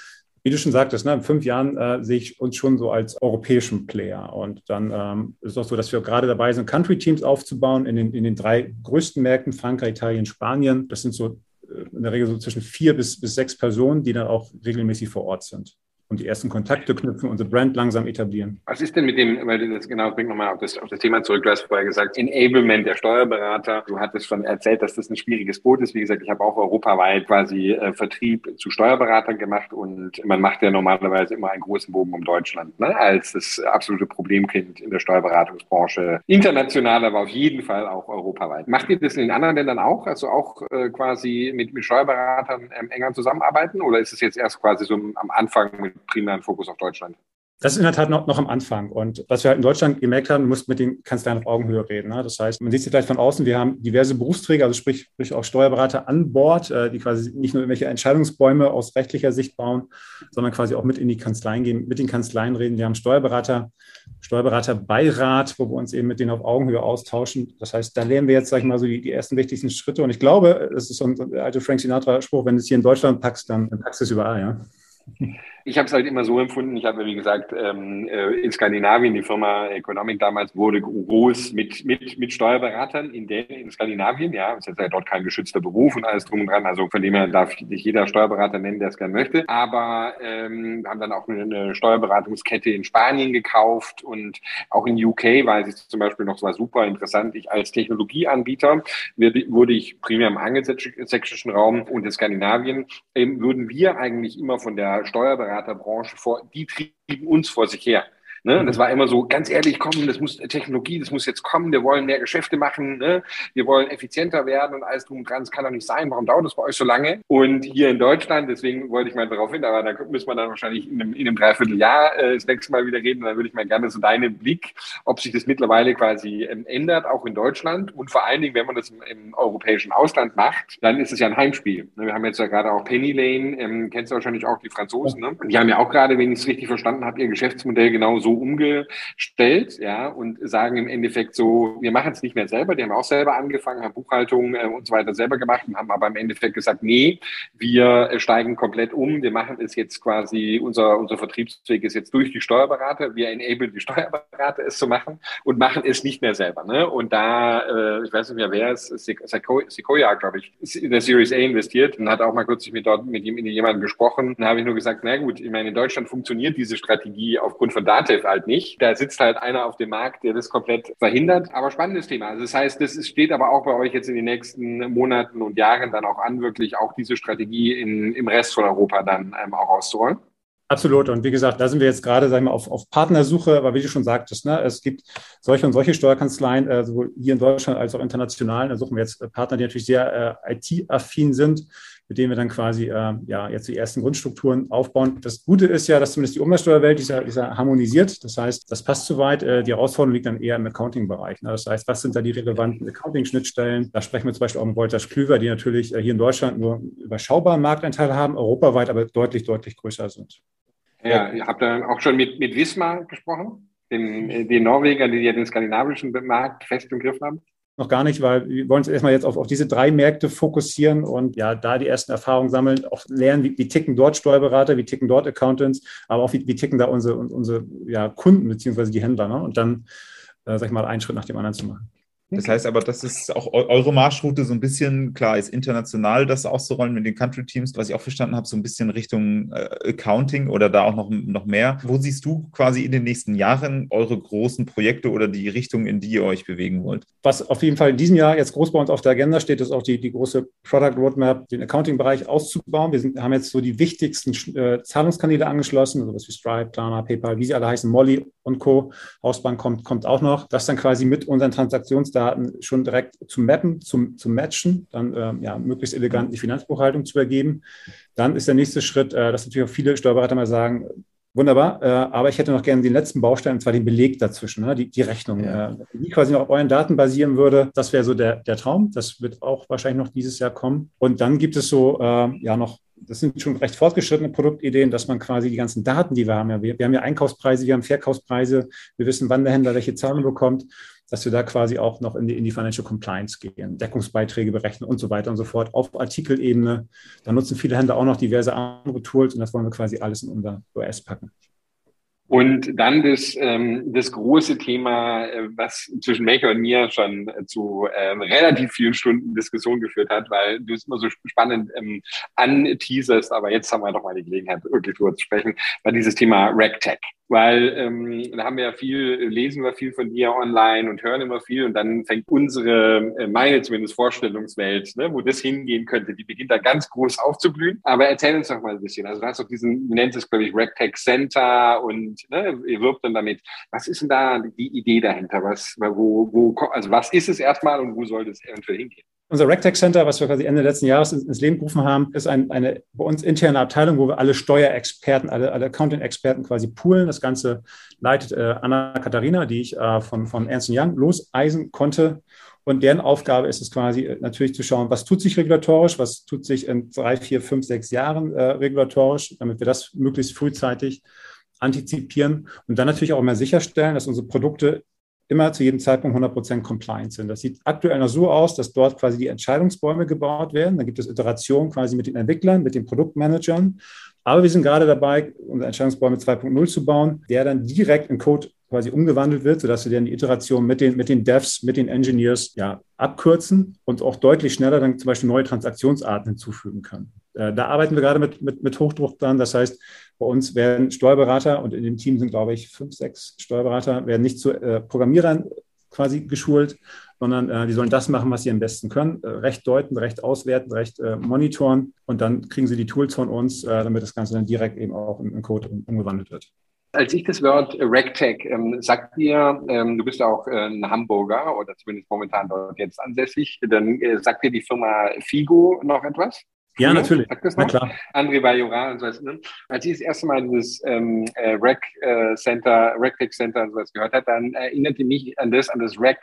wie du schon sagtest, ne, in fünf Jahren äh, sehe ich uns schon so als europäischen Player. Und dann ähm, ist es auch so, dass wir gerade dabei sind, Country-Teams aufzubauen in den, in den drei größten Märkten, Frankreich, Italien, Spanien. Das sind so äh, in der Regel so zwischen vier bis, bis sechs Personen, die dann auch regelmäßig vor Ort sind und die ersten Kontakte knüpfen, unsere Brand langsam etablieren. Was ist denn mit dem, weil das genau bringt nochmal auf das, auf das Thema zurück, du hast vorher gesagt, Enablement der Steuerberater. Du hattest schon erzählt, dass das ein schwieriges Boot ist. Wie gesagt, ich habe auch europaweit quasi äh, Vertrieb zu Steuerberatern gemacht und man macht ja normalerweise immer einen großen Bogen um Deutschland ne, als das absolute Problemkind in der Steuerberatungsbranche. International, aber auf jeden Fall auch europaweit. Macht ihr das in den anderen Ländern auch? Also auch äh, quasi mit, mit Steuerberatern ähm, enger zusammenarbeiten oder ist es jetzt erst quasi so am Anfang mit primären Fokus auf Deutschland. Das ist in der Tat noch, noch am Anfang. Und was wir halt in Deutschland gemerkt haben, du musst mit den Kanzleien auf Augenhöhe reden. Ne? Das heißt, man sieht es vielleicht von außen, wir haben diverse Berufsträger, also sprich, sprich auch Steuerberater an Bord, äh, die quasi nicht nur irgendwelche Entscheidungsbäume aus rechtlicher Sicht bauen, sondern quasi auch mit in die Kanzleien gehen, mit den Kanzleien reden. Wir haben Steuerberater, Steuerberaterbeirat, wo wir uns eben mit denen auf Augenhöhe austauschen. Das heißt, da lernen wir jetzt, sag ich mal, so die, die ersten wichtigsten Schritte. Und ich glaube, das ist so ein alter Frank Sinatra-Spruch, wenn du es hier in Deutschland packst, dann, dann packst du es überall, ja. Ich habe es halt immer so empfunden. Ich habe, wie gesagt, ähm, äh, in Skandinavien, die Firma Economic damals wurde groß mit, mit, mit Steuerberatern in, der, in Skandinavien. Ja, ist ja dort kein geschützter Beruf und alles drum und dran. Also von dem her darf sich jeder Steuerberater nennen, der es gerne möchte. Aber ähm, haben dann auch eine, Steuerberatungskette in Spanien gekauft und auch in UK weiß ich zum Beispiel noch, es war super interessant. Ich als Technologieanbieter wurde ich primär im angelsächsischen Raum und in Skandinavien, ähm, würden wir eigentlich immer von der Steuerberaterbranche vor, die trieben uns vor sich her. Ne? Das war immer so, ganz ehrlich, komm, das muss Technologie, das muss jetzt kommen, wir wollen mehr Geschäfte machen, ne? wir wollen effizienter werden und alles drum und dran, das kann doch nicht sein, warum dauert das bei euch so lange? Und hier in Deutschland, deswegen wollte ich mal darauf hin, aber da müssen wir dann wahrscheinlich in einem, in einem Dreivierteljahr äh, das nächste Mal wieder reden und dann würde ich mal gerne so deinen Blick, ob sich das mittlerweile quasi ähm, ändert, auch in Deutschland und vor allen Dingen, wenn man das im, im, europäischen Ausland macht, dann ist es ja ein Heimspiel. Ne? Wir haben jetzt ja gerade auch Penny Lane, ähm, kennst du wahrscheinlich auch die Franzosen, ne? die haben ja auch gerade, wenn ich es richtig verstanden habe, ihr Geschäftsmodell genau so umgestellt, ja, und sagen im Endeffekt so, wir machen es nicht mehr selber, die haben auch selber angefangen, haben Buchhaltung äh, und so weiter selber gemacht und haben aber im Endeffekt gesagt, nee, wir äh, steigen komplett um, wir machen es jetzt quasi, unser, unser Vertriebsweg ist jetzt durch die Steuerberater, wir enable die Steuerberater es zu machen und machen es nicht mehr selber, ne? Und da, äh, ich weiß nicht mehr, wer es, Sequoia, glaube ich, in der Series A investiert und hat auch mal kürzlich mit dort mit jemandem gesprochen. Dann habe ich nur gesagt, na gut, ich meine, in Deutschland funktioniert diese Strategie aufgrund von Datev halt nicht. Da sitzt halt einer auf dem Markt, der das komplett verhindert. Aber spannendes Thema. Also das heißt, das steht aber auch bei euch jetzt in den nächsten Monaten und Jahren dann auch an, wirklich auch diese Strategie in, im Rest von Europa dann ähm, auch auszurollen. Absolut. Und wie gesagt, da sind wir jetzt gerade, sagen wir, auf, auf Partnersuche, aber wie du schon sagtest, ne, es gibt solche und solche Steuerkanzleien, äh, sowohl hier in Deutschland als auch international. Da suchen wir jetzt Partner, die natürlich sehr äh, IT-affin sind. Mit denen wir dann quasi äh, ja jetzt die ersten Grundstrukturen aufbauen. Das Gute ist ja, dass zumindest die Umsatzsteuerwelt ist ja harmonisiert. Das heißt, das passt soweit. Äh, die Herausforderung liegt dann eher im Accounting-Bereich. Ne? Das heißt, was sind da die relevanten Accounting-Schnittstellen? Da sprechen wir zum Beispiel auch mit Wolters Klüver, die natürlich äh, hier in Deutschland nur überschaubaren Marktanteil haben, europaweit aber deutlich, deutlich größer sind. Ja, ihr habt dann auch schon mit, mit Wismar gesprochen, den, den Norweger, die ja den skandinavischen Markt fest im Griff haben? Noch gar nicht, weil wir wollen uns erstmal jetzt auf, auf diese drei Märkte fokussieren und ja, da die ersten Erfahrungen sammeln, auch lernen, wie, wie ticken dort Steuerberater, wie ticken dort Accountants, aber auch wie, wie ticken da unsere, unsere ja, Kunden beziehungsweise die Händler. Ne? Und dann, äh, sag ich mal, einen Schritt nach dem anderen zu machen. Das heißt aber, das ist auch eure Marschroute so ein bisschen, klar, ist international das auszurollen mit den Country-Teams, was ich auch verstanden habe, so ein bisschen Richtung äh, Accounting oder da auch noch, noch mehr. Wo siehst du quasi in den nächsten Jahren eure großen Projekte oder die Richtung, in die ihr euch bewegen wollt? Was auf jeden Fall in diesem Jahr jetzt groß bei uns auf der Agenda steht, ist auch die, die große Product Roadmap, den Accounting-Bereich auszubauen. Wir sind, haben jetzt so die wichtigsten äh, Zahlungskanäle angeschlossen, sowas wie Stripe, Klarna, PayPal, wie sie alle heißen, Molly und Co. Hausbank kommt, kommt auch noch. Das dann quasi mit unseren Transaktionsdaten Daten schon direkt zu mappen, zum, zu matchen, dann ähm, ja, möglichst elegant die Finanzbuchhaltung zu übergeben. Dann ist der nächste Schritt, äh, dass natürlich auch viele Steuerberater mal sagen, Wunderbar, äh, aber ich hätte noch gerne den letzten Baustein, und zwar den Beleg dazwischen, ne? die, die Rechnung, ja. äh, die quasi noch auf euren Daten basieren würde. Das wäre so der, der Traum. Das wird auch wahrscheinlich noch dieses Jahr kommen. Und dann gibt es so äh, ja noch das sind schon recht fortgeschrittene Produktideen, dass man quasi die ganzen Daten, die wir haben, ja, wir, wir haben ja Einkaufspreise, wir haben Verkaufspreise, wir wissen, wann der Händler welche Zahlung bekommt, dass wir da quasi auch noch in die, in die Financial Compliance gehen, Deckungsbeiträge berechnen und so weiter und so fort auf Artikelebene. Da nutzen viele Händler auch noch diverse andere Tools und das wollen wir quasi alles in unser OS packen. Und dann das, ähm, das große Thema, äh, was zwischen Maker und mir schon äh, zu ähm, relativ vielen Stunden Diskussion geführt hat, weil du es immer so spannend ähm, anteaserst, aber jetzt haben wir doch mal die Gelegenheit, wirklich drüber zu sprechen, war dieses Thema RegTech weil ähm, da haben wir ja viel, lesen wir viel von dir online und hören immer viel und dann fängt unsere, äh, meine zumindest Vorstellungswelt, ne, wo das hingehen könnte, die beginnt da ganz groß aufzublühen. Aber erzähl uns doch mal ein bisschen. Also du hast doch diesen, du nennst es, glaube ich, RegTech Center und ne, ihr wirbt dann damit. Was ist denn da die Idee dahinter? Was, wo, wo, also was ist es erstmal und wo soll das eventuell hingehen? Unser RegTech Center, was wir quasi Ende letzten Jahres ins Leben gerufen haben, ist ein, eine bei uns interne Abteilung, wo wir alle Steuerexperten, alle, alle Accounting-Experten quasi poolen. Das Ganze leitet äh, Anna Katharina, die ich äh, von, von Ernst Young loseisen konnte. Und deren Aufgabe ist es quasi äh, natürlich zu schauen, was tut sich regulatorisch, was tut sich in drei, vier, fünf, sechs Jahren äh, regulatorisch, damit wir das möglichst frühzeitig antizipieren und dann natürlich auch immer sicherstellen, dass unsere Produkte immer zu jedem Zeitpunkt 100% compliant sind. Das sieht aktuell noch so aus, dass dort quasi die Entscheidungsbäume gebaut werden. Da gibt es Iterationen quasi mit den Entwicklern, mit den Produktmanagern. Aber wir sind gerade dabei, unsere Entscheidungsbäume 2.0 zu bauen, der dann direkt in Code quasi umgewandelt wird, sodass wir dann die Iteration mit den, mit den Devs, mit den Engineers ja, abkürzen und auch deutlich schneller dann zum Beispiel neue Transaktionsarten hinzufügen können. Äh, da arbeiten wir gerade mit, mit, mit Hochdruck dran. Das heißt, bei uns werden Steuerberater, und in dem Team sind, glaube ich, fünf, sechs Steuerberater, werden nicht zu äh, Programmierern quasi geschult, sondern äh, die sollen das machen, was sie am besten können. Äh, recht deuten, recht auswerten, recht äh, monitoren und dann kriegen sie die Tools von uns, äh, damit das Ganze dann direkt eben auch in, in Code umgewandelt wird. Als ich das Wort RegTech ähm, sagt dir, ähm, du bist auch äh, ein Hamburger oder zumindest momentan dort jetzt ansässig, dann äh, sagt dir die Firma Figo noch etwas? Ja, natürlich. Na klar. André Bajora und so was. Ne? Als ich das erste Mal dieses ähm, äh, Rec äh, Center, RecTech Center und sowas gehört habe, dann erinnerte mich an das, an das Rec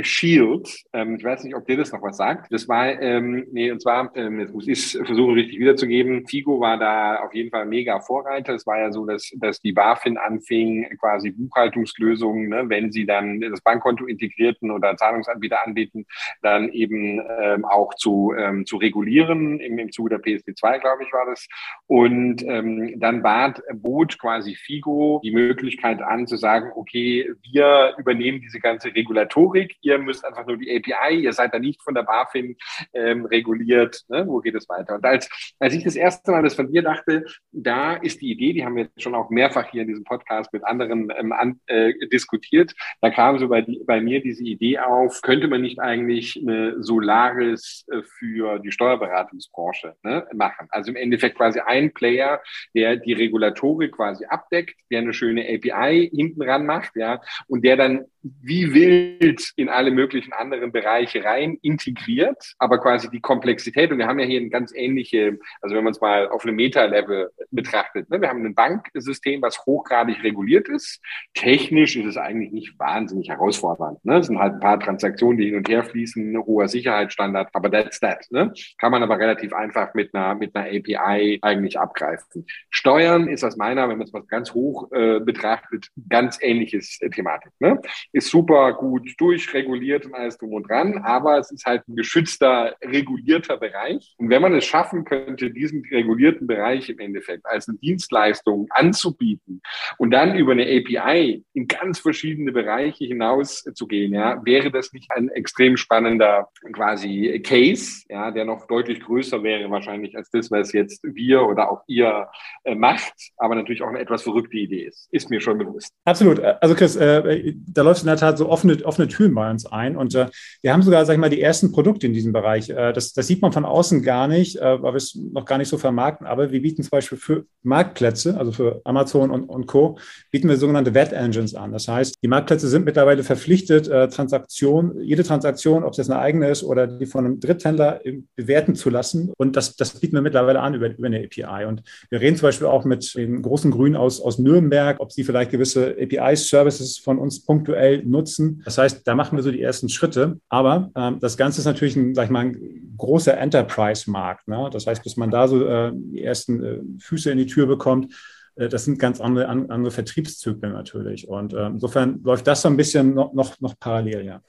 Shield. Ähm, ich weiß nicht, ob dir das noch was sagt. Das war, ähm, nee, und zwar, ähm, jetzt muss ich es versuchen, richtig wiederzugeben. Figo war da auf jeden Fall mega Vorreiter. Es war ja so, dass, dass die BaFin anfing, quasi Buchhaltungslösungen, ne, wenn sie dann das Bankkonto integrierten oder Zahlungsanbieter anbieten, dann eben ähm, auch zu, ähm, zu regulieren im im Zuge der PSD2, glaube ich, war das. Und ähm, dann bat, bot quasi Figo die Möglichkeit an zu sagen, okay, wir übernehmen diese ganze Regulatorik, ihr müsst einfach nur die API, ihr seid da nicht von der BaFin ähm, reguliert, ne? wo geht es weiter? Und als, als ich das erste Mal das von dir dachte, da ist die Idee, die haben wir jetzt schon auch mehrfach hier in diesem Podcast mit anderen ähm, an, äh, diskutiert, da kam so bei, bei mir diese Idee auf, könnte man nicht eigentlich eine Solaris äh, für die Steuerberatungsbranche Branche ne, machen. Also im Endeffekt quasi ein Player, der die Regulatorik quasi abdeckt, der eine schöne API hinten ran macht, ja, und der dann wie wild in alle möglichen anderen Bereiche rein integriert, aber quasi die Komplexität, und wir haben ja hier ein ganz ähnliche, also wenn man es mal auf einem Meta-Level betrachtet, ne, wir haben ein Banksystem, was hochgradig reguliert ist. Technisch ist es eigentlich nicht wahnsinnig herausfordernd. Ne? Es sind halt ein paar Transaktionen, die hin und her fließen, hoher Sicherheitsstandard, aber that's that. Ne? Kann man aber relativ einfach mit einer, mit einer API eigentlich abgreifen. Steuern ist aus meiner, wenn man es mal ganz hoch äh, betrachtet, ganz ähnliches äh, Thematik. Ne? Ist super gut durchreguliert und alles drum und dran, aber es ist halt ein geschützter, regulierter Bereich. Und wenn man es schaffen könnte, diesen regulierten Bereich im Endeffekt als eine Dienstleistung anzubieten und dann über eine API in ganz verschiedene Bereiche hinaus zu gehen, ja, wäre das nicht ein extrem spannender quasi Case, ja, der noch deutlich größer wäre wahrscheinlich als das, was jetzt wir oder auch ihr äh, macht, aber natürlich auch eine etwas verrückte Idee ist. Ist mir schon bewusst. Absolut. Also Chris, äh, da läuft in der Tat so offene, offene Türen bei uns ein und äh, wir haben sogar, sag ich mal, die ersten Produkte in diesem Bereich. Äh, das, das sieht man von außen gar nicht, äh, weil wir es noch gar nicht so vermarkten, aber wir bieten zum Beispiel für Marktplätze, also für Amazon und, und Co., bieten wir sogenannte Wet Engines an. Das heißt, die Marktplätze sind mittlerweile verpflichtet, äh, Transaktion, jede Transaktion, ob es jetzt eine eigene ist oder die von einem Dritthändler bewerten zu lassen. Und das, das bieten wir mittlerweile an über, über eine API. Und wir reden zum Beispiel auch mit den großen Grünen aus, aus Nürnberg, ob sie vielleicht gewisse API-Services von uns punktuell nutzen. Das heißt, da machen wir so die ersten Schritte. Aber ähm, das Ganze ist natürlich ein, sag ich mal, ein großer Enterprise-Markt. Ne? Das heißt, bis man da so äh, die ersten äh, Füße in die Tür bekommt, äh, das sind ganz andere, andere Vertriebszyklen natürlich. Und äh, insofern läuft das so ein bisschen noch, noch, noch parallel, ja.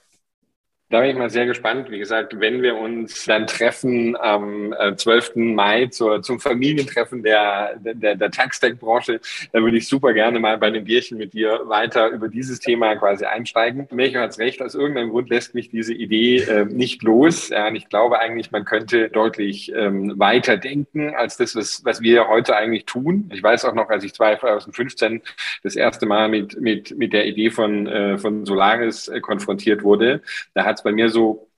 Da bin ich mal sehr gespannt. Wie gesagt, wenn wir uns dann treffen am 12. Äh, Mai zur, zum Familientreffen der, der, der Tax-Tech-Branche, dann würde ich super gerne mal bei einem Bierchen mit dir weiter über dieses Thema quasi einsteigen. Melchior hat recht, aus irgendeinem Grund lässt mich diese Idee äh, nicht los. Ja, und ich glaube eigentlich, man könnte deutlich ähm, weiter denken als das, was, was wir heute eigentlich tun. Ich weiß auch noch, als ich 2015 das erste Mal mit, mit, mit der Idee von, äh, von Solaris äh, konfrontiert wurde, da hat es bei mir so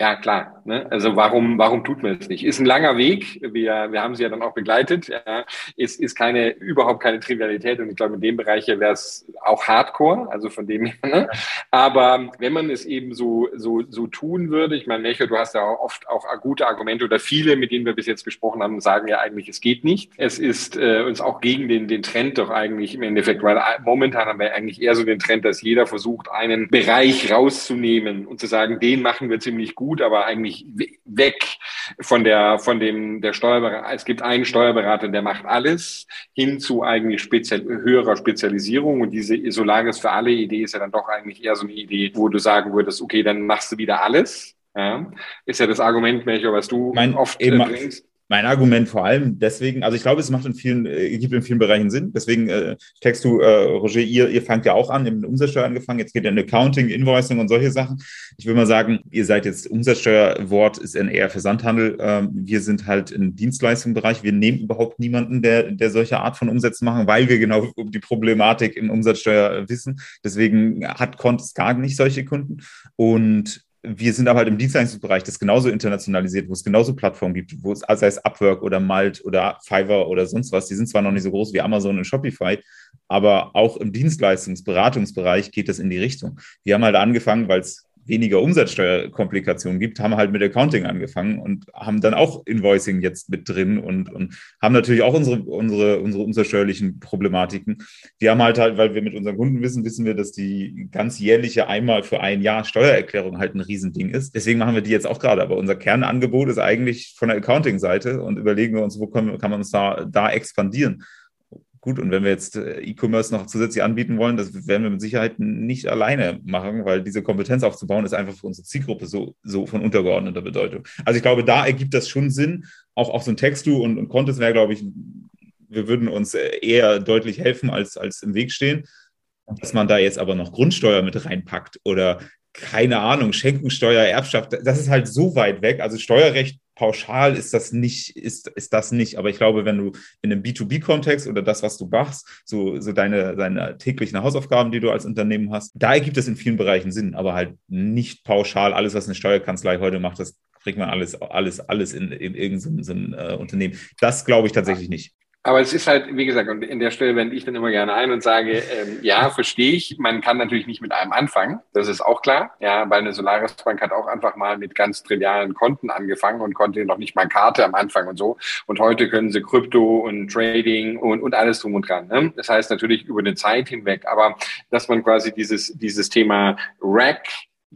ja, klar. Ne? Also warum, warum tut man es nicht? Ist ein langer Weg. Wir, wir haben sie ja dann auch begleitet. Ja. Ist, ist keine, überhaupt keine Trivialität. Und ich glaube, in dem Bereich wäre es auch Hardcore. Also von dem her. Ne? Aber wenn man es eben so, so, so tun würde, ich meine, Lecho, du hast ja auch oft auch gute Argumente oder viele, mit denen wir bis jetzt gesprochen haben, sagen ja eigentlich, es geht nicht. Es ist äh, uns auch gegen den, den Trend doch eigentlich im Endeffekt, weil momentan haben wir eigentlich eher so den Trend, dass jeder versucht, einen Bereich rauszunehmen und zu sagen, den machen wir ziemlich gut gut, aber eigentlich weg von der, von dem, der Steuerberater. Es gibt einen Steuerberater, der macht alles, hin zu eigentlich speziell, höherer Spezialisierung. Und diese Solaris für alle Idee ist ja dann doch eigentlich eher so eine Idee, wo du sagen würdest, okay, dann machst du wieder alles. Ja, ist ja das Argument, Melchior, was du mein, oft eben, bringst mein Argument vor allem deswegen, also ich glaube, es macht in vielen, äh, gibt in vielen Bereichen Sinn. Deswegen äh, text du, äh, Roger, ihr, ihr fangt ja auch an, ihr habt Umsatzsteuer angefangen, jetzt geht ja in Accounting, Invoicing und solche Sachen. Ich will mal sagen, ihr seid jetzt Umsatzsteuerwort ist eher Versandhandel. Ähm, wir sind halt im Dienstleistungsbereich. Wir nehmen überhaupt niemanden, der, der solche Art von Umsätzen machen, weil wir genau um die Problematik in Umsatzsteuer wissen. Deswegen hat Contest gar nicht solche Kunden. Und wir sind aber halt im Dienstleistungsbereich, das genauso internationalisiert, wo es genauso Plattformen gibt, wo es, sei es Upwork oder Malt oder Fiverr oder sonst was, die sind zwar noch nicht so groß wie Amazon und Shopify, aber auch im Dienstleistungsberatungsbereich geht das in die Richtung. Wir haben halt angefangen, weil es weniger Umsatzsteuerkomplikationen gibt, haben halt mit Accounting angefangen und haben dann auch Invoicing jetzt mit drin und, und haben natürlich auch unsere, unsere, unsere umsatzsteuerlichen Problematiken. Wir haben halt halt, weil wir mit unseren Kunden wissen, wissen wir, dass die ganz jährliche einmal für ein Jahr Steuererklärung halt ein Riesending ist. Deswegen machen wir die jetzt auch gerade. Aber unser Kernangebot ist eigentlich von der Accounting-Seite und überlegen wir uns, wo können, kann man uns da, da expandieren. Gut, und wenn wir jetzt äh, E-Commerce noch zusätzlich anbieten wollen, das werden wir mit Sicherheit nicht alleine machen, weil diese Kompetenz aufzubauen ist einfach für unsere Zielgruppe so, so von untergeordneter Bedeutung. Also ich glaube, da ergibt das schon Sinn. Auch, auch so ein Textu und, und Contest wäre, glaube ich, wir würden uns äh, eher deutlich helfen als, als im Weg stehen. Dass man da jetzt aber noch Grundsteuer mit reinpackt oder keine Ahnung, Schenkensteuer, Erbschaft, das ist halt so weit weg. Also Steuerrecht pauschal ist das nicht, ist, ist das nicht. Aber ich glaube, wenn du in einem B2B-Kontext oder das, was du machst, so, so deine, deine täglichen Hausaufgaben, die du als Unternehmen hast, da ergibt es in vielen Bereichen Sinn, aber halt nicht pauschal alles, was eine Steuerkanzlei heute macht, das kriegt man alles, alles, alles in, in irgendein so ein, äh, Unternehmen. Das glaube ich tatsächlich nicht. Aber es ist halt, wie gesagt, und in der Stelle wende ich dann immer gerne ein und sage, ähm, ja, verstehe ich, man kann natürlich nicht mit einem anfangen, das ist auch klar. Ja, weil eine Solaris Bank hat auch einfach mal mit ganz trivialen Konten angefangen und konnte noch nicht mal Karte am Anfang und so. Und heute können sie Krypto und Trading und, und alles drum und dran. Ne? Das heißt natürlich über eine Zeit hinweg, aber dass man quasi dieses, dieses Thema Rack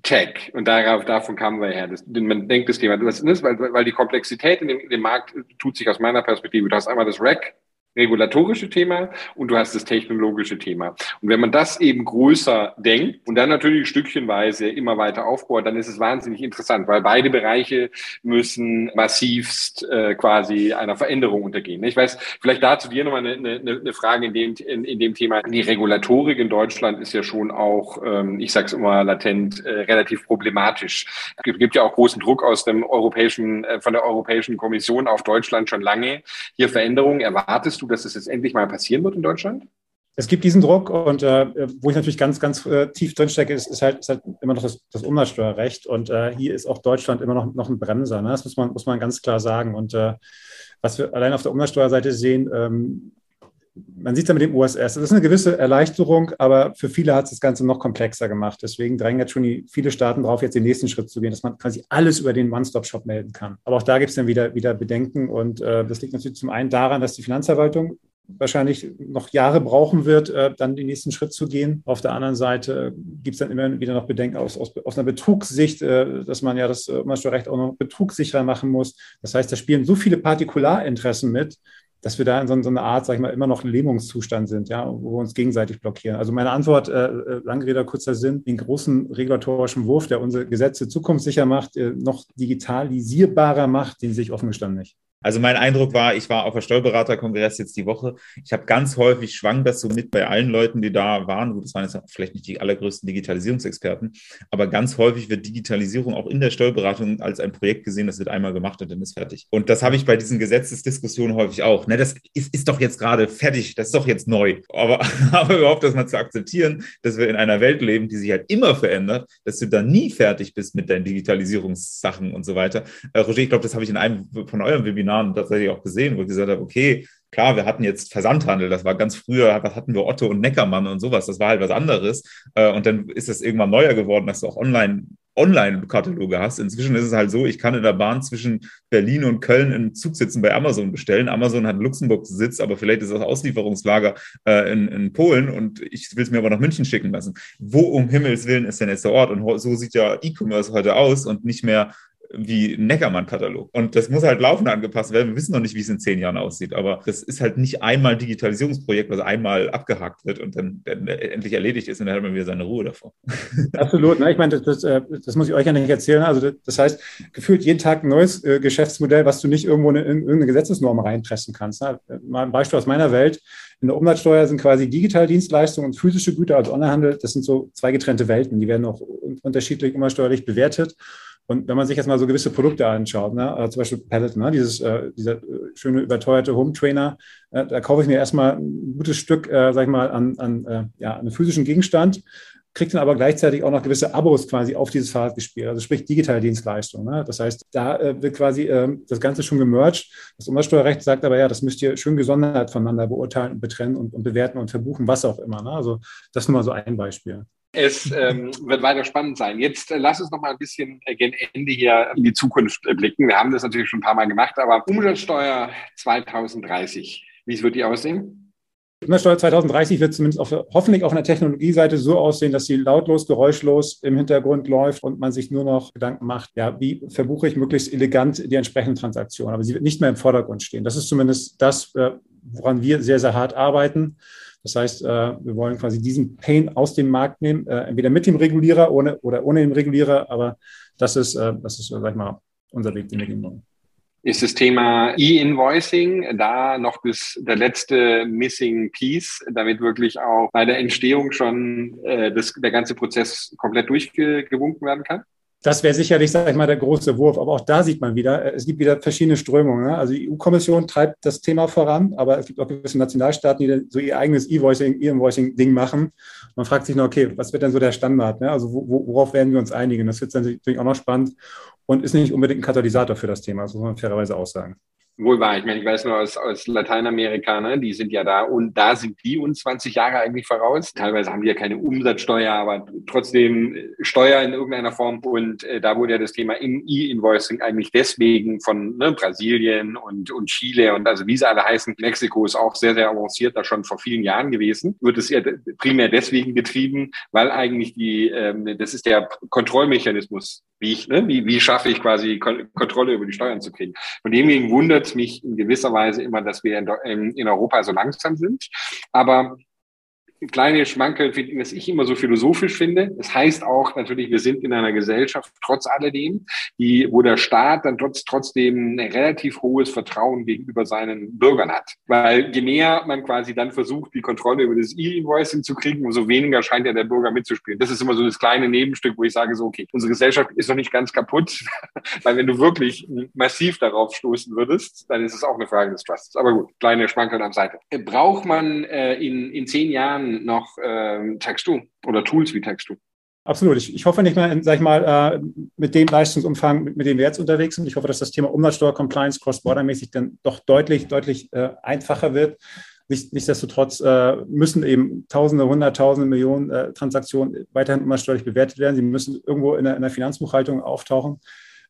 Tech. Und darauf, davon kamen wir her. Das, man denkt das Thema, das ist, weil, weil die Komplexität in dem, in dem Markt tut sich aus meiner Perspektive. Du hast einmal das Rack, regulatorische Thema und du hast das technologische Thema. Und wenn man das eben größer denkt und dann natürlich stückchenweise immer weiter aufbaut, dann ist es wahnsinnig interessant, weil beide Bereiche müssen massivst äh, quasi einer Veränderung untergehen. Ich weiß, vielleicht dazu dir nochmal eine, eine, eine Frage in dem, in, in dem Thema. Die Regulatorik in Deutschland ist ja schon auch, ähm, ich sage es immer latent, äh, relativ problematisch. Es gibt, gibt ja auch großen Druck aus dem europäischen, äh, von der Europäischen Kommission auf Deutschland schon lange. Hier Veränderungen erwartest du dass es jetzt endlich mal passieren wird in Deutschland? Es gibt diesen Druck und äh, wo ich natürlich ganz, ganz äh, tief drinstecke, ist, ist, halt, ist halt immer noch das, das Umsatzsteuerrecht. Und äh, hier ist auch Deutschland immer noch, noch ein Bremser. Ne? Das muss man, muss man ganz klar sagen. Und äh, was wir allein auf der Umsatzsteuerseite sehen, ähm, man sieht es ja mit dem USS. Das ist eine gewisse Erleichterung, aber für viele hat es das Ganze noch komplexer gemacht. Deswegen drängen jetzt schon viele Staaten darauf, jetzt den nächsten Schritt zu gehen, dass man quasi alles über den One-Stop-Shop melden kann. Aber auch da gibt es dann wieder, wieder Bedenken. Und äh, das liegt natürlich zum einen daran, dass die Finanzverwaltung wahrscheinlich noch Jahre brauchen wird, äh, dann den nächsten Schritt zu gehen. Auf der anderen Seite gibt es dann immer wieder noch Bedenken aus, aus, aus einer Betrugssicht, äh, dass man ja das Umsatzsteuerrecht auch noch betrugssicherer machen muss. Das heißt, da spielen so viele Partikularinteressen mit, dass wir da in so, so einer Art, sag ich mal, immer noch Lähmungszustand sind, ja, wo wir uns gegenseitig blockieren. Also meine Antwort, äh, äh lange Rede, kurzer Sinn, den großen regulatorischen Wurf, der unsere Gesetze zukunftssicher macht, äh, noch digitalisierbarer macht, den sehe ich offen gestanden nicht. Also mein Eindruck war, ich war auf der Steuerberaterkongress jetzt die Woche. Ich habe ganz häufig schwang das so mit bei allen Leuten, die da waren. Gut, das waren jetzt vielleicht nicht die allergrößten Digitalisierungsexperten, aber ganz häufig wird Digitalisierung auch in der Steuerberatung als ein Projekt gesehen, das wird einmal gemacht und dann ist fertig. Und das habe ich bei diesen Gesetzesdiskussionen häufig auch. Ne, das ist, ist doch jetzt gerade fertig, das ist doch jetzt neu. Aber, aber überhaupt das mal zu akzeptieren, dass wir in einer Welt leben, die sich halt immer verändert, dass du da nie fertig bist mit deinen Digitalisierungssachen und so weiter. Äh, Roger, ich glaube, das habe ich in einem von eurem Webinar Seminaren tatsächlich auch gesehen, wo ich gesagt habe, okay, klar, wir hatten jetzt Versandhandel, das war ganz früher, was hatten wir Otto und Neckermann und sowas, das war halt was anderes. Äh, und dann ist es irgendwann neuer geworden, dass du auch online Online-Kataloge hast. Inzwischen ist es halt so, ich kann in der Bahn zwischen Berlin und Köln im Zug sitzen bei Amazon bestellen. Amazon hat Luxemburg Sitz, aber vielleicht ist das Auslieferungslager äh, in, in Polen und ich will es mir aber nach München schicken lassen. Wo um Himmels Willen ist denn jetzt der Ort? Und so sieht ja E-Commerce heute aus und nicht mehr wie Neckermann-Katalog. Und das muss halt laufend angepasst werden. Wir wissen noch nicht, wie es in zehn Jahren aussieht, aber das ist halt nicht einmal ein Digitalisierungsprojekt, was einmal abgehakt wird und dann, dann endlich erledigt ist und dann hat man wieder seine Ruhe davor. Absolut. Ne? Ich meine, das, das, äh, das, muss ich euch ja nicht erzählen. Also das heißt, gefühlt jeden Tag ein neues äh, Geschäftsmodell, was du nicht irgendwo in irgendeine Gesetzesnorm reinpressen kannst. Ne? Mal ein Beispiel aus meiner Welt. In der Umsatzsteuer sind quasi Digitaldienstleistungen und physische Güter, also Onlinehandel, das sind so zwei getrennte Welten. Die werden auch unterschiedlich umsatzsteuerlich bewertet. Und wenn man sich jetzt mal so gewisse Produkte anschaut, ne, also zum Beispiel Peloton, ne, dieses, äh, dieser äh, schöne überteuerte Home Trainer, äh, da kaufe ich mir erstmal ein gutes Stück, äh, sag ich mal, an, an äh, ja, einen physischen Gegenstand, kriegt dann aber gleichzeitig auch noch gewisse Abos quasi auf dieses Fahrrad gespielt, also sprich digitale Dienstleistung. Ne? Das heißt, da äh, wird quasi äh, das Ganze schon gemerged. Das Umsatzsteuerrecht sagt aber ja, das müsst ihr schön gesondert voneinander beurteilen und betrennen und, und bewerten und verbuchen, was auch immer. Ne? Also das ist nur mal so ein Beispiel. Es ähm, wird weiter spannend sein. Jetzt äh, lass uns noch mal ein bisschen äh, gegen Ende hier in die Zukunft äh, blicken. Wir haben das natürlich schon ein paar Mal gemacht, aber Umsatzsteuer 2030, wie wird die aussehen? Umsatzsteuer 2030 wird zumindest auf, hoffentlich auf einer Technologieseite so aussehen, dass sie lautlos, geräuschlos im Hintergrund läuft und man sich nur noch Gedanken macht, ja, wie verbuche ich möglichst elegant die entsprechenden Transaktionen. Aber sie wird nicht mehr im Vordergrund stehen. Das ist zumindest das, äh, woran wir sehr, sehr hart arbeiten. Das heißt, äh, wir wollen quasi diesen Pain aus dem Markt nehmen, äh, entweder mit dem Regulierer ohne, oder ohne den Regulierer, aber das ist, das ist, sag ich mal, unser Weg, den wir gehen wollen. Ist das Thema E-Invoicing da noch bis der letzte Missing Piece, damit wirklich auch bei der Entstehung schon äh, das, der ganze Prozess komplett durchgewunken werden kann? Das wäre sicherlich, sage ich mal, der große Wurf. Aber auch da sieht man wieder, äh, es gibt wieder verschiedene Strömungen. Ne? Also die EU-Kommission treibt das Thema voran, aber es gibt auch gewisse Nationalstaaten, die so ihr eigenes E-Voicing, E-Invoicing-Ding machen. Man fragt sich noch, okay, was wird denn so der Standard? Ne? Also worauf werden wir uns einigen? Das wird natürlich auch noch spannend und ist nicht unbedingt ein Katalysator für das Thema, das muss man fairerweise auch sagen. Wohl wahr. Ich meine, ich weiß nur aus, aus Lateinamerika, ne? die sind ja da und da sind die uns 20 Jahre eigentlich voraus. Teilweise haben die ja keine Umsatzsteuer, aber trotzdem äh, Steuer in irgendeiner Form. Und äh, da wurde ja das Thema E-Invoicing eigentlich deswegen von ne, Brasilien und, und Chile und also wie sie alle heißen. Mexiko ist auch sehr, sehr avanciert, da schon vor vielen Jahren gewesen. Wird es ja primär deswegen getrieben, weil eigentlich die, ähm, das ist der Kontrollmechanismus, wie ich, ne? wie, wie schaffe ich quasi Kon Kontrolle über die Steuern zu kriegen. Von demjenigen wundert es mich in gewisser Weise immer, dass wir in, in Europa so langsam sind. Aber kleine Schmankel, was ich immer so philosophisch finde. Das heißt auch natürlich, wir sind in einer Gesellschaft trotz alledem, die, wo der Staat dann trotz, trotzdem ein relativ hohes Vertrauen gegenüber seinen Bürgern hat. Weil je mehr man quasi dann versucht, die Kontrolle über das E-Invoicing zu kriegen, umso weniger scheint ja der Bürger mitzuspielen. Das ist immer so das kleine Nebenstück, wo ich sage so, okay, unsere Gesellschaft ist noch nicht ganz kaputt, weil wenn du wirklich massiv darauf stoßen würdest, dann ist es auch eine Frage des Trusts. Aber gut, kleine Schmankel am Seite. Braucht man äh, in, in zehn Jahren noch ähm, Textu oder Tools wie Textu. Absolut. Ich, ich hoffe nicht mehr, sag ich mal, äh, mit dem Leistungsumfang, mit, mit, dem wir jetzt unterwegs sind. Ich hoffe, dass das Thema Umsatzsteuer-Compliance cross-border-mäßig dann doch deutlich, deutlich äh, einfacher wird. Nicht, nichtsdestotrotz äh, müssen eben Tausende, Hunderttausende, Millionen äh, Transaktionen weiterhin umsatzsteuerlich bewertet werden. Sie müssen irgendwo in der, in der Finanzbuchhaltung auftauchen.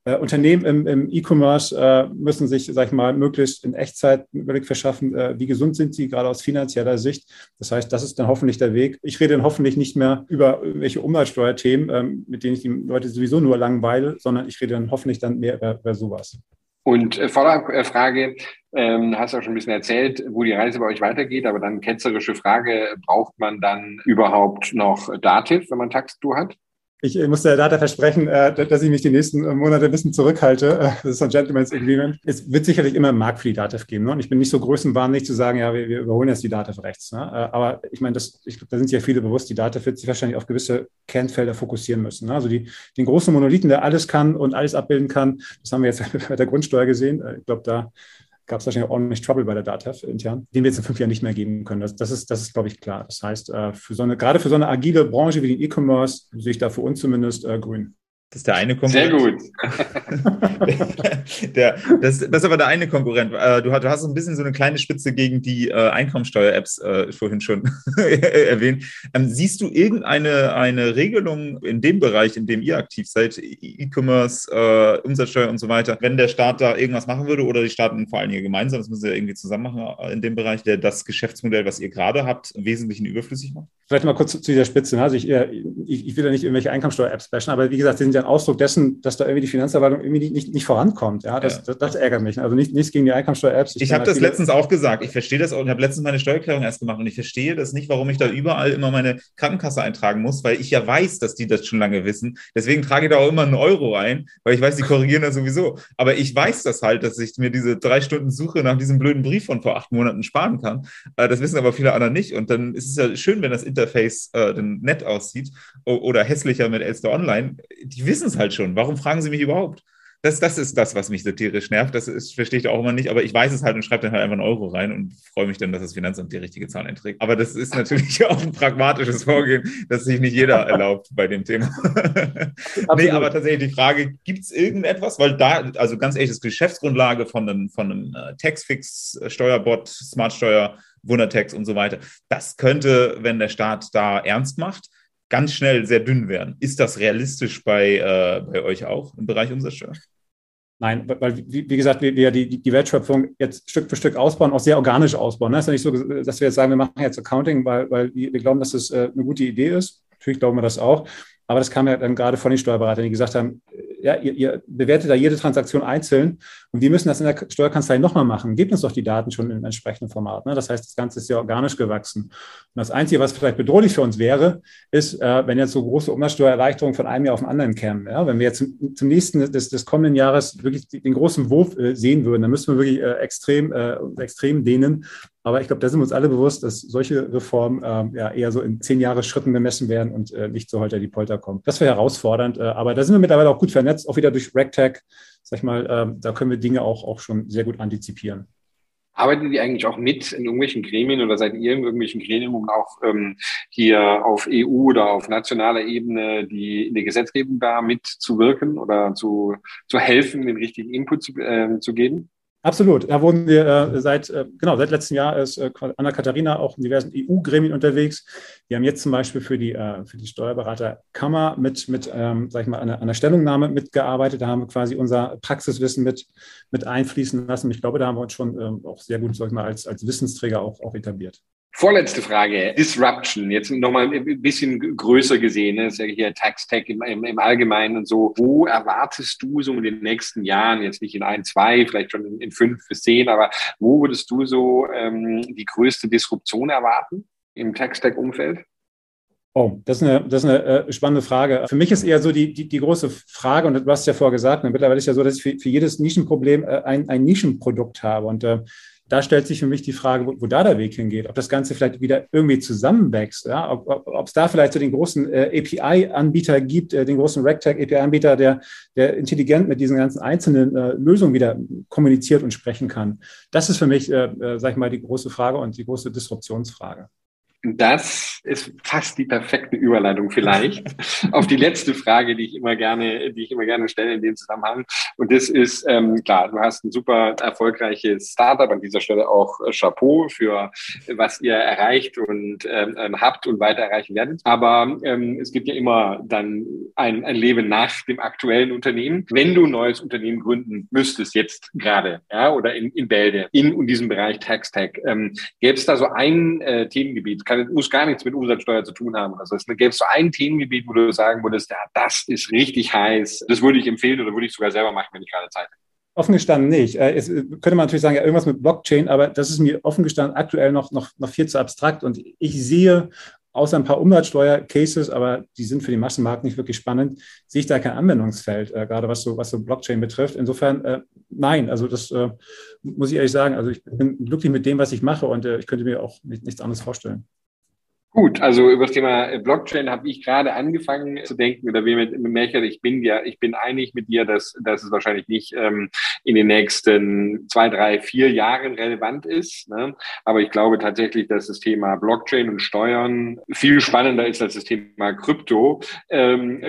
Äh, Unternehmen im, im E-Commerce äh, müssen sich, sag ich mal, möglichst in Echtzeit einen Überblick verschaffen, äh, wie gesund sind sie, gerade aus finanzieller Sicht. Das heißt, das ist dann hoffentlich der Weg. Ich rede dann hoffentlich nicht mehr über welche Umweltsteuerthemen, ähm, mit denen ich die Leute sowieso nur langweile, sondern ich rede dann hoffentlich dann mehr über, über sowas. Und äh, Follow-up-Frage, ähm, hast du auch schon ein bisschen erzählt, wo die Reise bei euch weitergeht, aber dann ketzerische Frage, braucht man dann überhaupt noch Dativ, wenn man Taxtour hat? Ich muss der Data versprechen, äh, dass ich mich die nächsten Monate ein bisschen zurückhalte. Äh, das ist ein Gentleman's Agreement. Es wird sicherlich immer einen Markt für die Dativ geben. Ne? Und ich bin nicht so größenwahnsinnig zu sagen, ja, wir, wir überholen jetzt die Dativ rechts. Ne? Äh, aber ich meine, das, ich, da sind sich ja viele bewusst, die Dativ wird sich wahrscheinlich auf gewisse Kernfelder fokussieren müssen. Ne? Also die, den großen Monolithen, der alles kann und alles abbilden kann, das haben wir jetzt bei der Grundsteuer gesehen. Ich glaube, da gab es wahrscheinlich auch ordentlich Trouble bei der DATEV intern, den wir jetzt in fünf Jahren nicht mehr geben können. Das, das ist, das ist, glaube ich, klar. Das heißt, äh, für so eine, gerade für so eine agile Branche wie den E-Commerce sehe ich da für uns zumindest äh, grün. Das ist der eine Konkurrent. Sehr gut. der, das, das, ist aber der eine Konkurrent. Äh, du, hast ein bisschen so eine kleine Spitze gegen die äh, Einkommensteuer-Apps äh, vorhin schon erwähnt. Ähm, siehst du irgendeine eine Regelung in dem Bereich, in dem ihr aktiv seid, E-Commerce, Umsatzsteuer und so weiter, wenn der Staat da irgendwas machen würde oder die Staaten vor allen Dingen gemeinsam, das müssen sie ja irgendwie zusammen machen in dem Bereich, der das Geschäftsmodell, was ihr gerade habt, im Wesentlichen überflüssig macht? Vielleicht mal kurz zu, dieser Spitze. Also ich, ich, ich will da nicht irgendwelche Einkommensteuer-Apps bashen, aber wie gesagt, sie sind ja ein Ausdruck dessen, dass da irgendwie die Finanzverwaltung irgendwie nicht, nicht vorankommt. Ja, das, ja. Das, das, ärgert mich. Also nicht, nichts gegen die Einkommensteuer-Apps. Ich, ich habe das letztens auch gesagt. Ich verstehe das auch. Ich habe letztens meine Steuererklärung erst gemacht und ich verstehe das nicht, warum ich da überall immer meine Krankenkasse eintragen muss, weil ich ja weiß, dass die das schon lange wissen. Deswegen trage ich da auch immer einen Euro ein, weil ich weiß, die korrigieren das sowieso. Aber ich weiß das halt, dass ich mir diese drei Stunden Suche nach diesem blöden Brief von vor acht Monaten sparen kann. Äh, das wissen aber viele andere nicht. Und dann ist es ja schön, wenn das Interface äh, dann nett aussieht oder hässlicher mit Elster Online. Die wissen es halt schon. Warum fragen Sie mich überhaupt? Das, das ist das, was mich satirisch nervt. Das ist, verstehe ich auch immer nicht, aber ich weiß es halt und schreibe dann halt einfach einen Euro rein und freue mich dann, dass das Finanzamt die richtige Zahl einträgt. Aber das ist natürlich auch ein pragmatisches Vorgehen, das sich nicht jeder erlaubt bei dem Thema. nee, aber tatsächlich die Frage, gibt es irgendetwas? Weil da, also ganz ehrlich, das Geschäftsgrundlage von einem, von einem äh, Taxfix, Steuerbot, Smartsteuer, Wundertext und so weiter, das könnte, wenn der Staat da ernst macht, ganz schnell sehr dünn werden. Ist das realistisch bei, äh, bei euch auch im Bereich Umsatzsteuer? Nein, weil, wie, wie gesagt, wir, wir die, die Wertschöpfung jetzt Stück für Stück ausbauen, auch sehr organisch ausbauen. Es ist ja nicht so, dass wir jetzt sagen, wir machen jetzt Accounting, weil, weil wir glauben, dass das äh, eine gute Idee ist. Natürlich glauben wir das auch. Aber das kam ja dann gerade von den Steuerberatern, die gesagt haben, ja, ihr, ihr bewertet da jede Transaktion einzeln und wir müssen das in der Steuerkanzlei nochmal machen. Gebt uns doch die Daten schon im entsprechenden Format. Ne? Das heißt, das Ganze ist ja organisch gewachsen. Und das Einzige, was vielleicht bedrohlich für uns wäre, ist, äh, wenn jetzt so große Umsatzsteuererleichterungen von einem Jahr auf den anderen kämen. Ja? Wenn wir jetzt zum, zum nächsten des, des, kommenden Jahres wirklich den großen Wurf äh, sehen würden, dann müssten wir wirklich äh, extrem, äh, extrem dehnen. Aber ich glaube, da sind wir uns alle bewusst, dass solche Reformen ähm, ja eher so in zehn Jahre Schritten gemessen werden und äh, nicht so holter die Polter kommen. Das wäre herausfordernd, äh, aber da sind wir mittlerweile auch gut vernetzt, auch wieder durch RegTech. Sag ich mal, äh, da können wir Dinge auch, auch schon sehr gut antizipieren. Arbeitet ihr eigentlich auch mit in irgendwelchen Gremien oder seid ihr in irgendwelchen Gremien, um auch ähm, hier auf EU oder auf nationaler Ebene die in der Gesetzgebung da mitzuwirken oder zu, zu helfen, den richtigen Input zu, äh, zu geben? Absolut. Da wurden wir äh, seit, äh, genau, seit letztem Jahr ist äh, Anna-Katharina auch in diversen EU-Gremien unterwegs. Wir haben jetzt zum Beispiel für die, äh, für die Steuerberaterkammer mit, mit ähm, sag ich mal, einer, einer Stellungnahme mitgearbeitet. Da haben wir quasi unser Praxiswissen mit, mit einfließen lassen. Ich glaube, da haben wir uns schon ähm, auch sehr gut, sag ich mal, als, als Wissensträger auch, auch etabliert. Vorletzte Frage, Disruption, jetzt nochmal ein bisschen größer gesehen, ne? sage ich hier Tax Tech im, im, im, Allgemeinen und so. Wo erwartest du so in den nächsten Jahren, jetzt nicht in ein, zwei, vielleicht schon in, in fünf bis zehn, aber wo würdest du so ähm, die größte Disruption erwarten im Tax Tech Umfeld? Oh, das ist eine, das ist eine äh, spannende Frage. Für mich ist eher so die, die, die große Frage, und du hast ja vorher gesagt, ne, mittlerweile ist ja so, dass ich für, für jedes Nischenproblem äh, ein, ein Nischenprodukt habe. Und äh, da stellt sich für mich die Frage, wo, wo, da der Weg hingeht, ob das Ganze vielleicht wieder irgendwie zusammenwächst, ja? ob, ob es da vielleicht so den großen äh, API-Anbieter gibt, äh, den großen RegTech-API-Anbieter, der, der intelligent mit diesen ganzen einzelnen äh, Lösungen wieder kommuniziert und sprechen kann. Das ist für mich, äh, äh, sag ich mal, die große Frage und die große Disruptionsfrage. Das ist fast die perfekte Überleitung vielleicht auf die letzte Frage, die ich immer gerne, die ich immer gerne stelle in dem Zusammenhang. Und das ist ähm, klar, du hast ein super erfolgreiches Startup an dieser Stelle auch äh, Chapeau für was ihr erreicht und ähm, ähm, habt und weiter erreichen werdet. Aber ähm, es gibt ja immer dann ein, ein Leben nach dem aktuellen Unternehmen. Wenn du ein neues Unternehmen gründen müsstest jetzt gerade, ja, oder in, in Bälde in, in diesem Bereich Tax Tech, ähm, gäbe es da so ein äh, Themengebiet? kann, muss gar nichts mit Umsatzsteuer zu tun haben. Also es gäbe so ein Themengebiet, wo du sagen würdest, ja, das ist richtig heiß, das würde ich empfehlen oder würde ich sogar selber machen, wenn ich gerade Zeit habe. Offen gestanden nicht. Es äh, könnte man natürlich sagen, ja, irgendwas mit Blockchain, aber das ist mir offen gestanden aktuell noch, noch, noch viel zu abstrakt. Und ich sehe außer ein paar Umsatzsteuer-Cases, aber die sind für den Massenmarkt nicht wirklich spannend, sehe ich da kein Anwendungsfeld, äh, gerade was so, was so Blockchain betrifft. Insofern, äh, nein, also das äh, muss ich ehrlich sagen. Also ich bin glücklich mit dem, was ich mache und äh, ich könnte mir auch nicht, nichts anderes vorstellen. Gut, also über das Thema Blockchain habe ich gerade angefangen zu denken oder wie mit, Melcher, ich bin ja, ich bin einig mit dir, dass, dass es wahrscheinlich nicht ähm, in den nächsten zwei, drei, vier Jahren relevant ist. Ne? Aber ich glaube tatsächlich, dass das Thema Blockchain und Steuern viel spannender ist als das Thema Krypto ähm,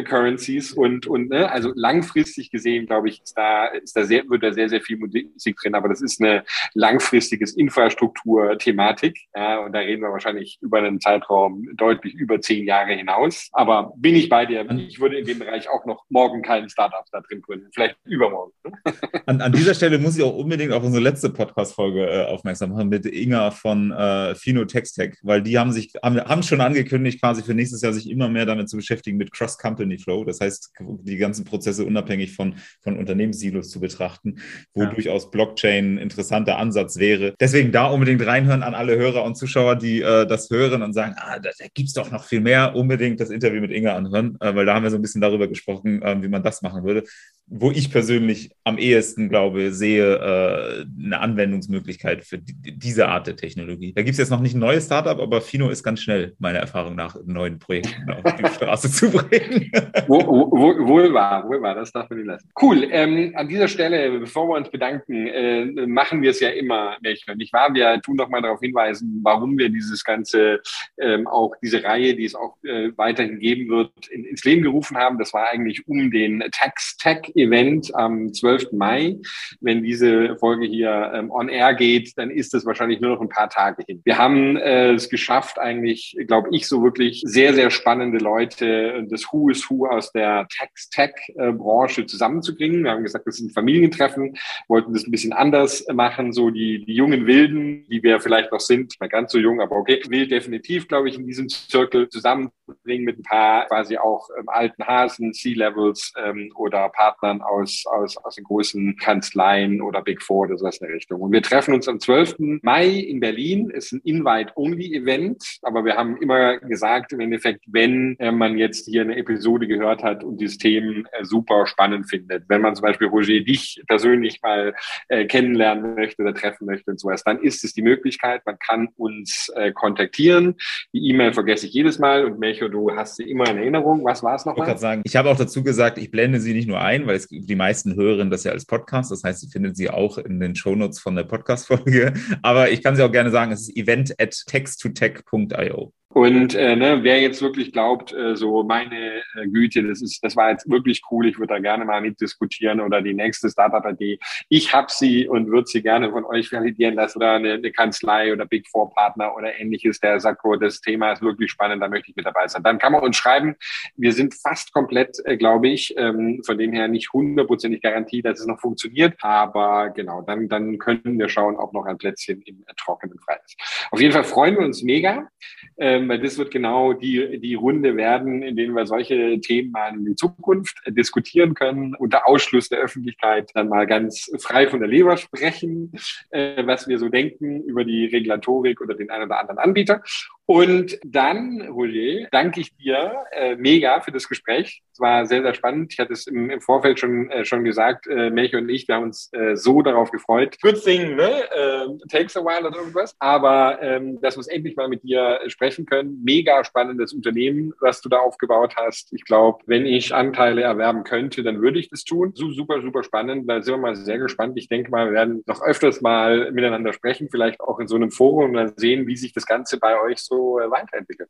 und, und ne? also langfristig gesehen, glaube ich, ist da, ist da sehr, wird da sehr, sehr viel Musik drin, aber das ist eine langfristiges Infrastruktur-Thematik. Ja? Und da reden wir wahrscheinlich über einen Zeitraum Zeitraum deutlich über zehn Jahre hinaus. Aber bin ich bei dir. Ich würde in dem Bereich auch noch morgen keinen Startup da drin gründen. Vielleicht übermorgen. An, an, dieser Stelle muss ich auch unbedingt auf unsere letzte Podcast-Folge äh, aufmerksam machen mit Inga von äh, Fino Textech, weil die haben sich, haben, haben schon angekündigt, quasi für nächstes Jahr sich immer mehr damit zu beschäftigen mit Cross-Company-Flow. Das heißt, die ganzen Prozesse unabhängig von, von Unternehmenssilos zu betrachten, wo ja. durchaus Blockchain ein interessanter Ansatz wäre. Deswegen da unbedingt reinhören an alle Hörer und Zuschauer, die äh, das hören und sagen, ah, da, da gibt es doch noch viel mehr, unbedingt das Interview mit Inga anhören, äh, weil da haben wir so ein bisschen darüber gesprochen, äh, wie man das machen würde. Wo ich persönlich am ehesten, glaube, sehe, äh, eine Anwendungsmöglichkeit für die, diese Art der Technologie. Da gibt es jetzt noch nicht ein neues Startup, aber Fino ist ganz schnell, meiner Erfahrung nach, neuen Projekten auf die Straße zu bringen. wo, wo, wohl wahr, wohl wahr, das darf man nicht lassen. Cool, ähm, an dieser Stelle, bevor wir uns bedanken, äh, machen wir es ja immer, Melchior, nicht wahr? Wir tun doch mal darauf hinweisen, warum wir dieses ganze ähm, auch diese Reihe, die es auch äh, weiterhin geben wird, in, ins Leben gerufen haben. Das war eigentlich um den Tax Tech Event am 12. Mai. Wenn diese Folge hier ähm, on air geht, dann ist es wahrscheinlich nur noch ein paar Tage hin. Wir haben äh, es geschafft, eigentlich, glaube ich, so wirklich sehr, sehr spannende Leute, das Who is Who aus der Tax Tech äh, Branche zusammenzubringen. Wir haben gesagt, das sind Familientreffen, wollten das ein bisschen anders machen, so die, die jungen Wilden, die wir vielleicht noch sind, mehr ganz so jung, aber okay, wild definitiv, glaube ich, in diesem Zirkel zusammenzubringen mit ein paar quasi auch ähm, alten Hasen, C-Levels ähm, oder Partner Partnern aus, aus, aus den großen Kanzleien oder Big Four oder sowas in der Richtung. Und wir treffen uns am 12. Mai in Berlin. Ist ein Invite-Only-Event, aber wir haben immer gesagt, im Endeffekt, wenn äh, man jetzt hier eine Episode gehört hat und dieses Themen äh, super spannend findet, wenn man zum Beispiel Roger dich persönlich mal äh, kennenlernen möchte oder treffen möchte und sowas, dann ist es die Möglichkeit, man kann uns kontaktieren. Die E-Mail vergesse ich jedes Mal und Melcho, du hast sie immer in Erinnerung. Was war es nochmal? Ich sagen, ich habe auch dazu gesagt, ich blende sie nicht nur ein, weil es die meisten hören das ja als Podcast. Das heißt, sie findet sie auch in den Shownotes von der Podcast-Folge. Aber ich kann sie auch gerne sagen, es ist event at text2tech.io. Und äh, ne, wer jetzt wirklich glaubt, äh, so meine äh, Güte, das ist, das war jetzt wirklich cool, ich würde da gerne mal mitdiskutieren oder die nächste Startup-Idee. Ich habe sie und würde sie gerne von euch validieren lassen oder eine, eine Kanzlei oder Big Four Partner oder ähnliches, der sagt, oh, das Thema ist wirklich spannend, da möchte ich mit dabei sein. Dann kann man uns schreiben. Wir sind fast komplett, äh, glaube ich, ähm, von dem her nicht hundertprozentig Garantie, dass es noch funktioniert, aber genau, dann, dann können wir schauen, ob noch ein Plätzchen im Trockenen frei ist. Auf jeden Fall freuen wir uns mega. Äh, ähm, weil das wird genau die, die Runde werden, in denen wir solche Themen mal in die Zukunft diskutieren können, unter Ausschluss der Öffentlichkeit dann mal ganz frei von der Leber sprechen, äh, was wir so denken über die Regulatorik oder den einen oder anderen Anbieter. Und dann, Roger, danke ich dir äh, mega für das Gespräch. Es war sehr, sehr spannend. Ich hatte es im, im Vorfeld schon, äh, schon gesagt, äh, Melchior und ich, wir haben uns äh, so darauf gefreut. Good thing, ne? Äh, takes a while oder irgendwas. Aber ähm, dass wir es endlich mal mit dir sprechen können. Mega spannendes Unternehmen, was du da aufgebaut hast. Ich glaube, wenn ich Anteile erwerben könnte, dann würde ich das tun. So, super, super spannend. Da sind wir mal sehr gespannt. Ich denke mal, wir werden noch öfters mal miteinander sprechen, vielleicht auch in so einem Forum und dann sehen, wie sich das Ganze bei euch so äh, weiterentwickelt.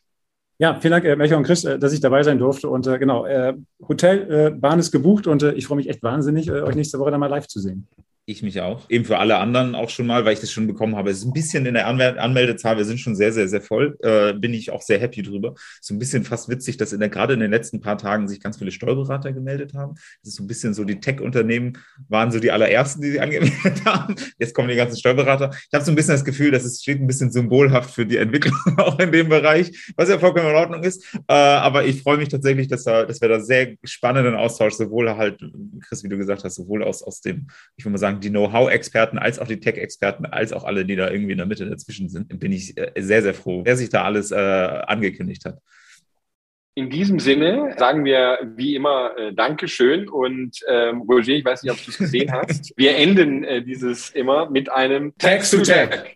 Ja, vielen Dank, äh, Melchior und Chris, äh, dass ich dabei sein durfte. Und äh, genau, äh, Hotelbahn ist gebucht und äh, ich freue mich echt wahnsinnig, euch nächste Woche dann mal live zu sehen. Ich mich auch. Eben für alle anderen auch schon mal, weil ich das schon bekommen habe. Es ist ein bisschen in der Anmeldezahl, wir sind schon sehr, sehr, sehr voll. Äh, bin ich auch sehr happy drüber. So ein bisschen fast witzig, dass in der, gerade in den letzten paar Tagen sich ganz viele Steuerberater gemeldet haben. Das ist so ein bisschen so, die Tech-Unternehmen waren so die allerersten, die sich angemeldet haben. Jetzt kommen die ganzen Steuerberater. Ich habe so ein bisschen das Gefühl, dass es steht ein bisschen symbolhaft für die Entwicklung auch in dem Bereich, was ja vollkommen in Ordnung ist. Äh, aber ich freue mich tatsächlich, dass, da, dass wir da sehr spannenden Austausch, sowohl halt, Chris, wie du gesagt hast, sowohl aus, aus dem, ich würde mal sagen, die Know-how-Experten als auch die Tech-Experten, als auch alle, die da irgendwie in der Mitte dazwischen sind, bin ich äh, sehr, sehr froh, wer sich da alles äh, angekündigt hat. In diesem Sinne sagen wir wie immer äh, Dankeschön und ähm, Roger, ich weiß nicht, ob du es gesehen hast. Wir enden äh, dieses immer mit einem Text to Tech.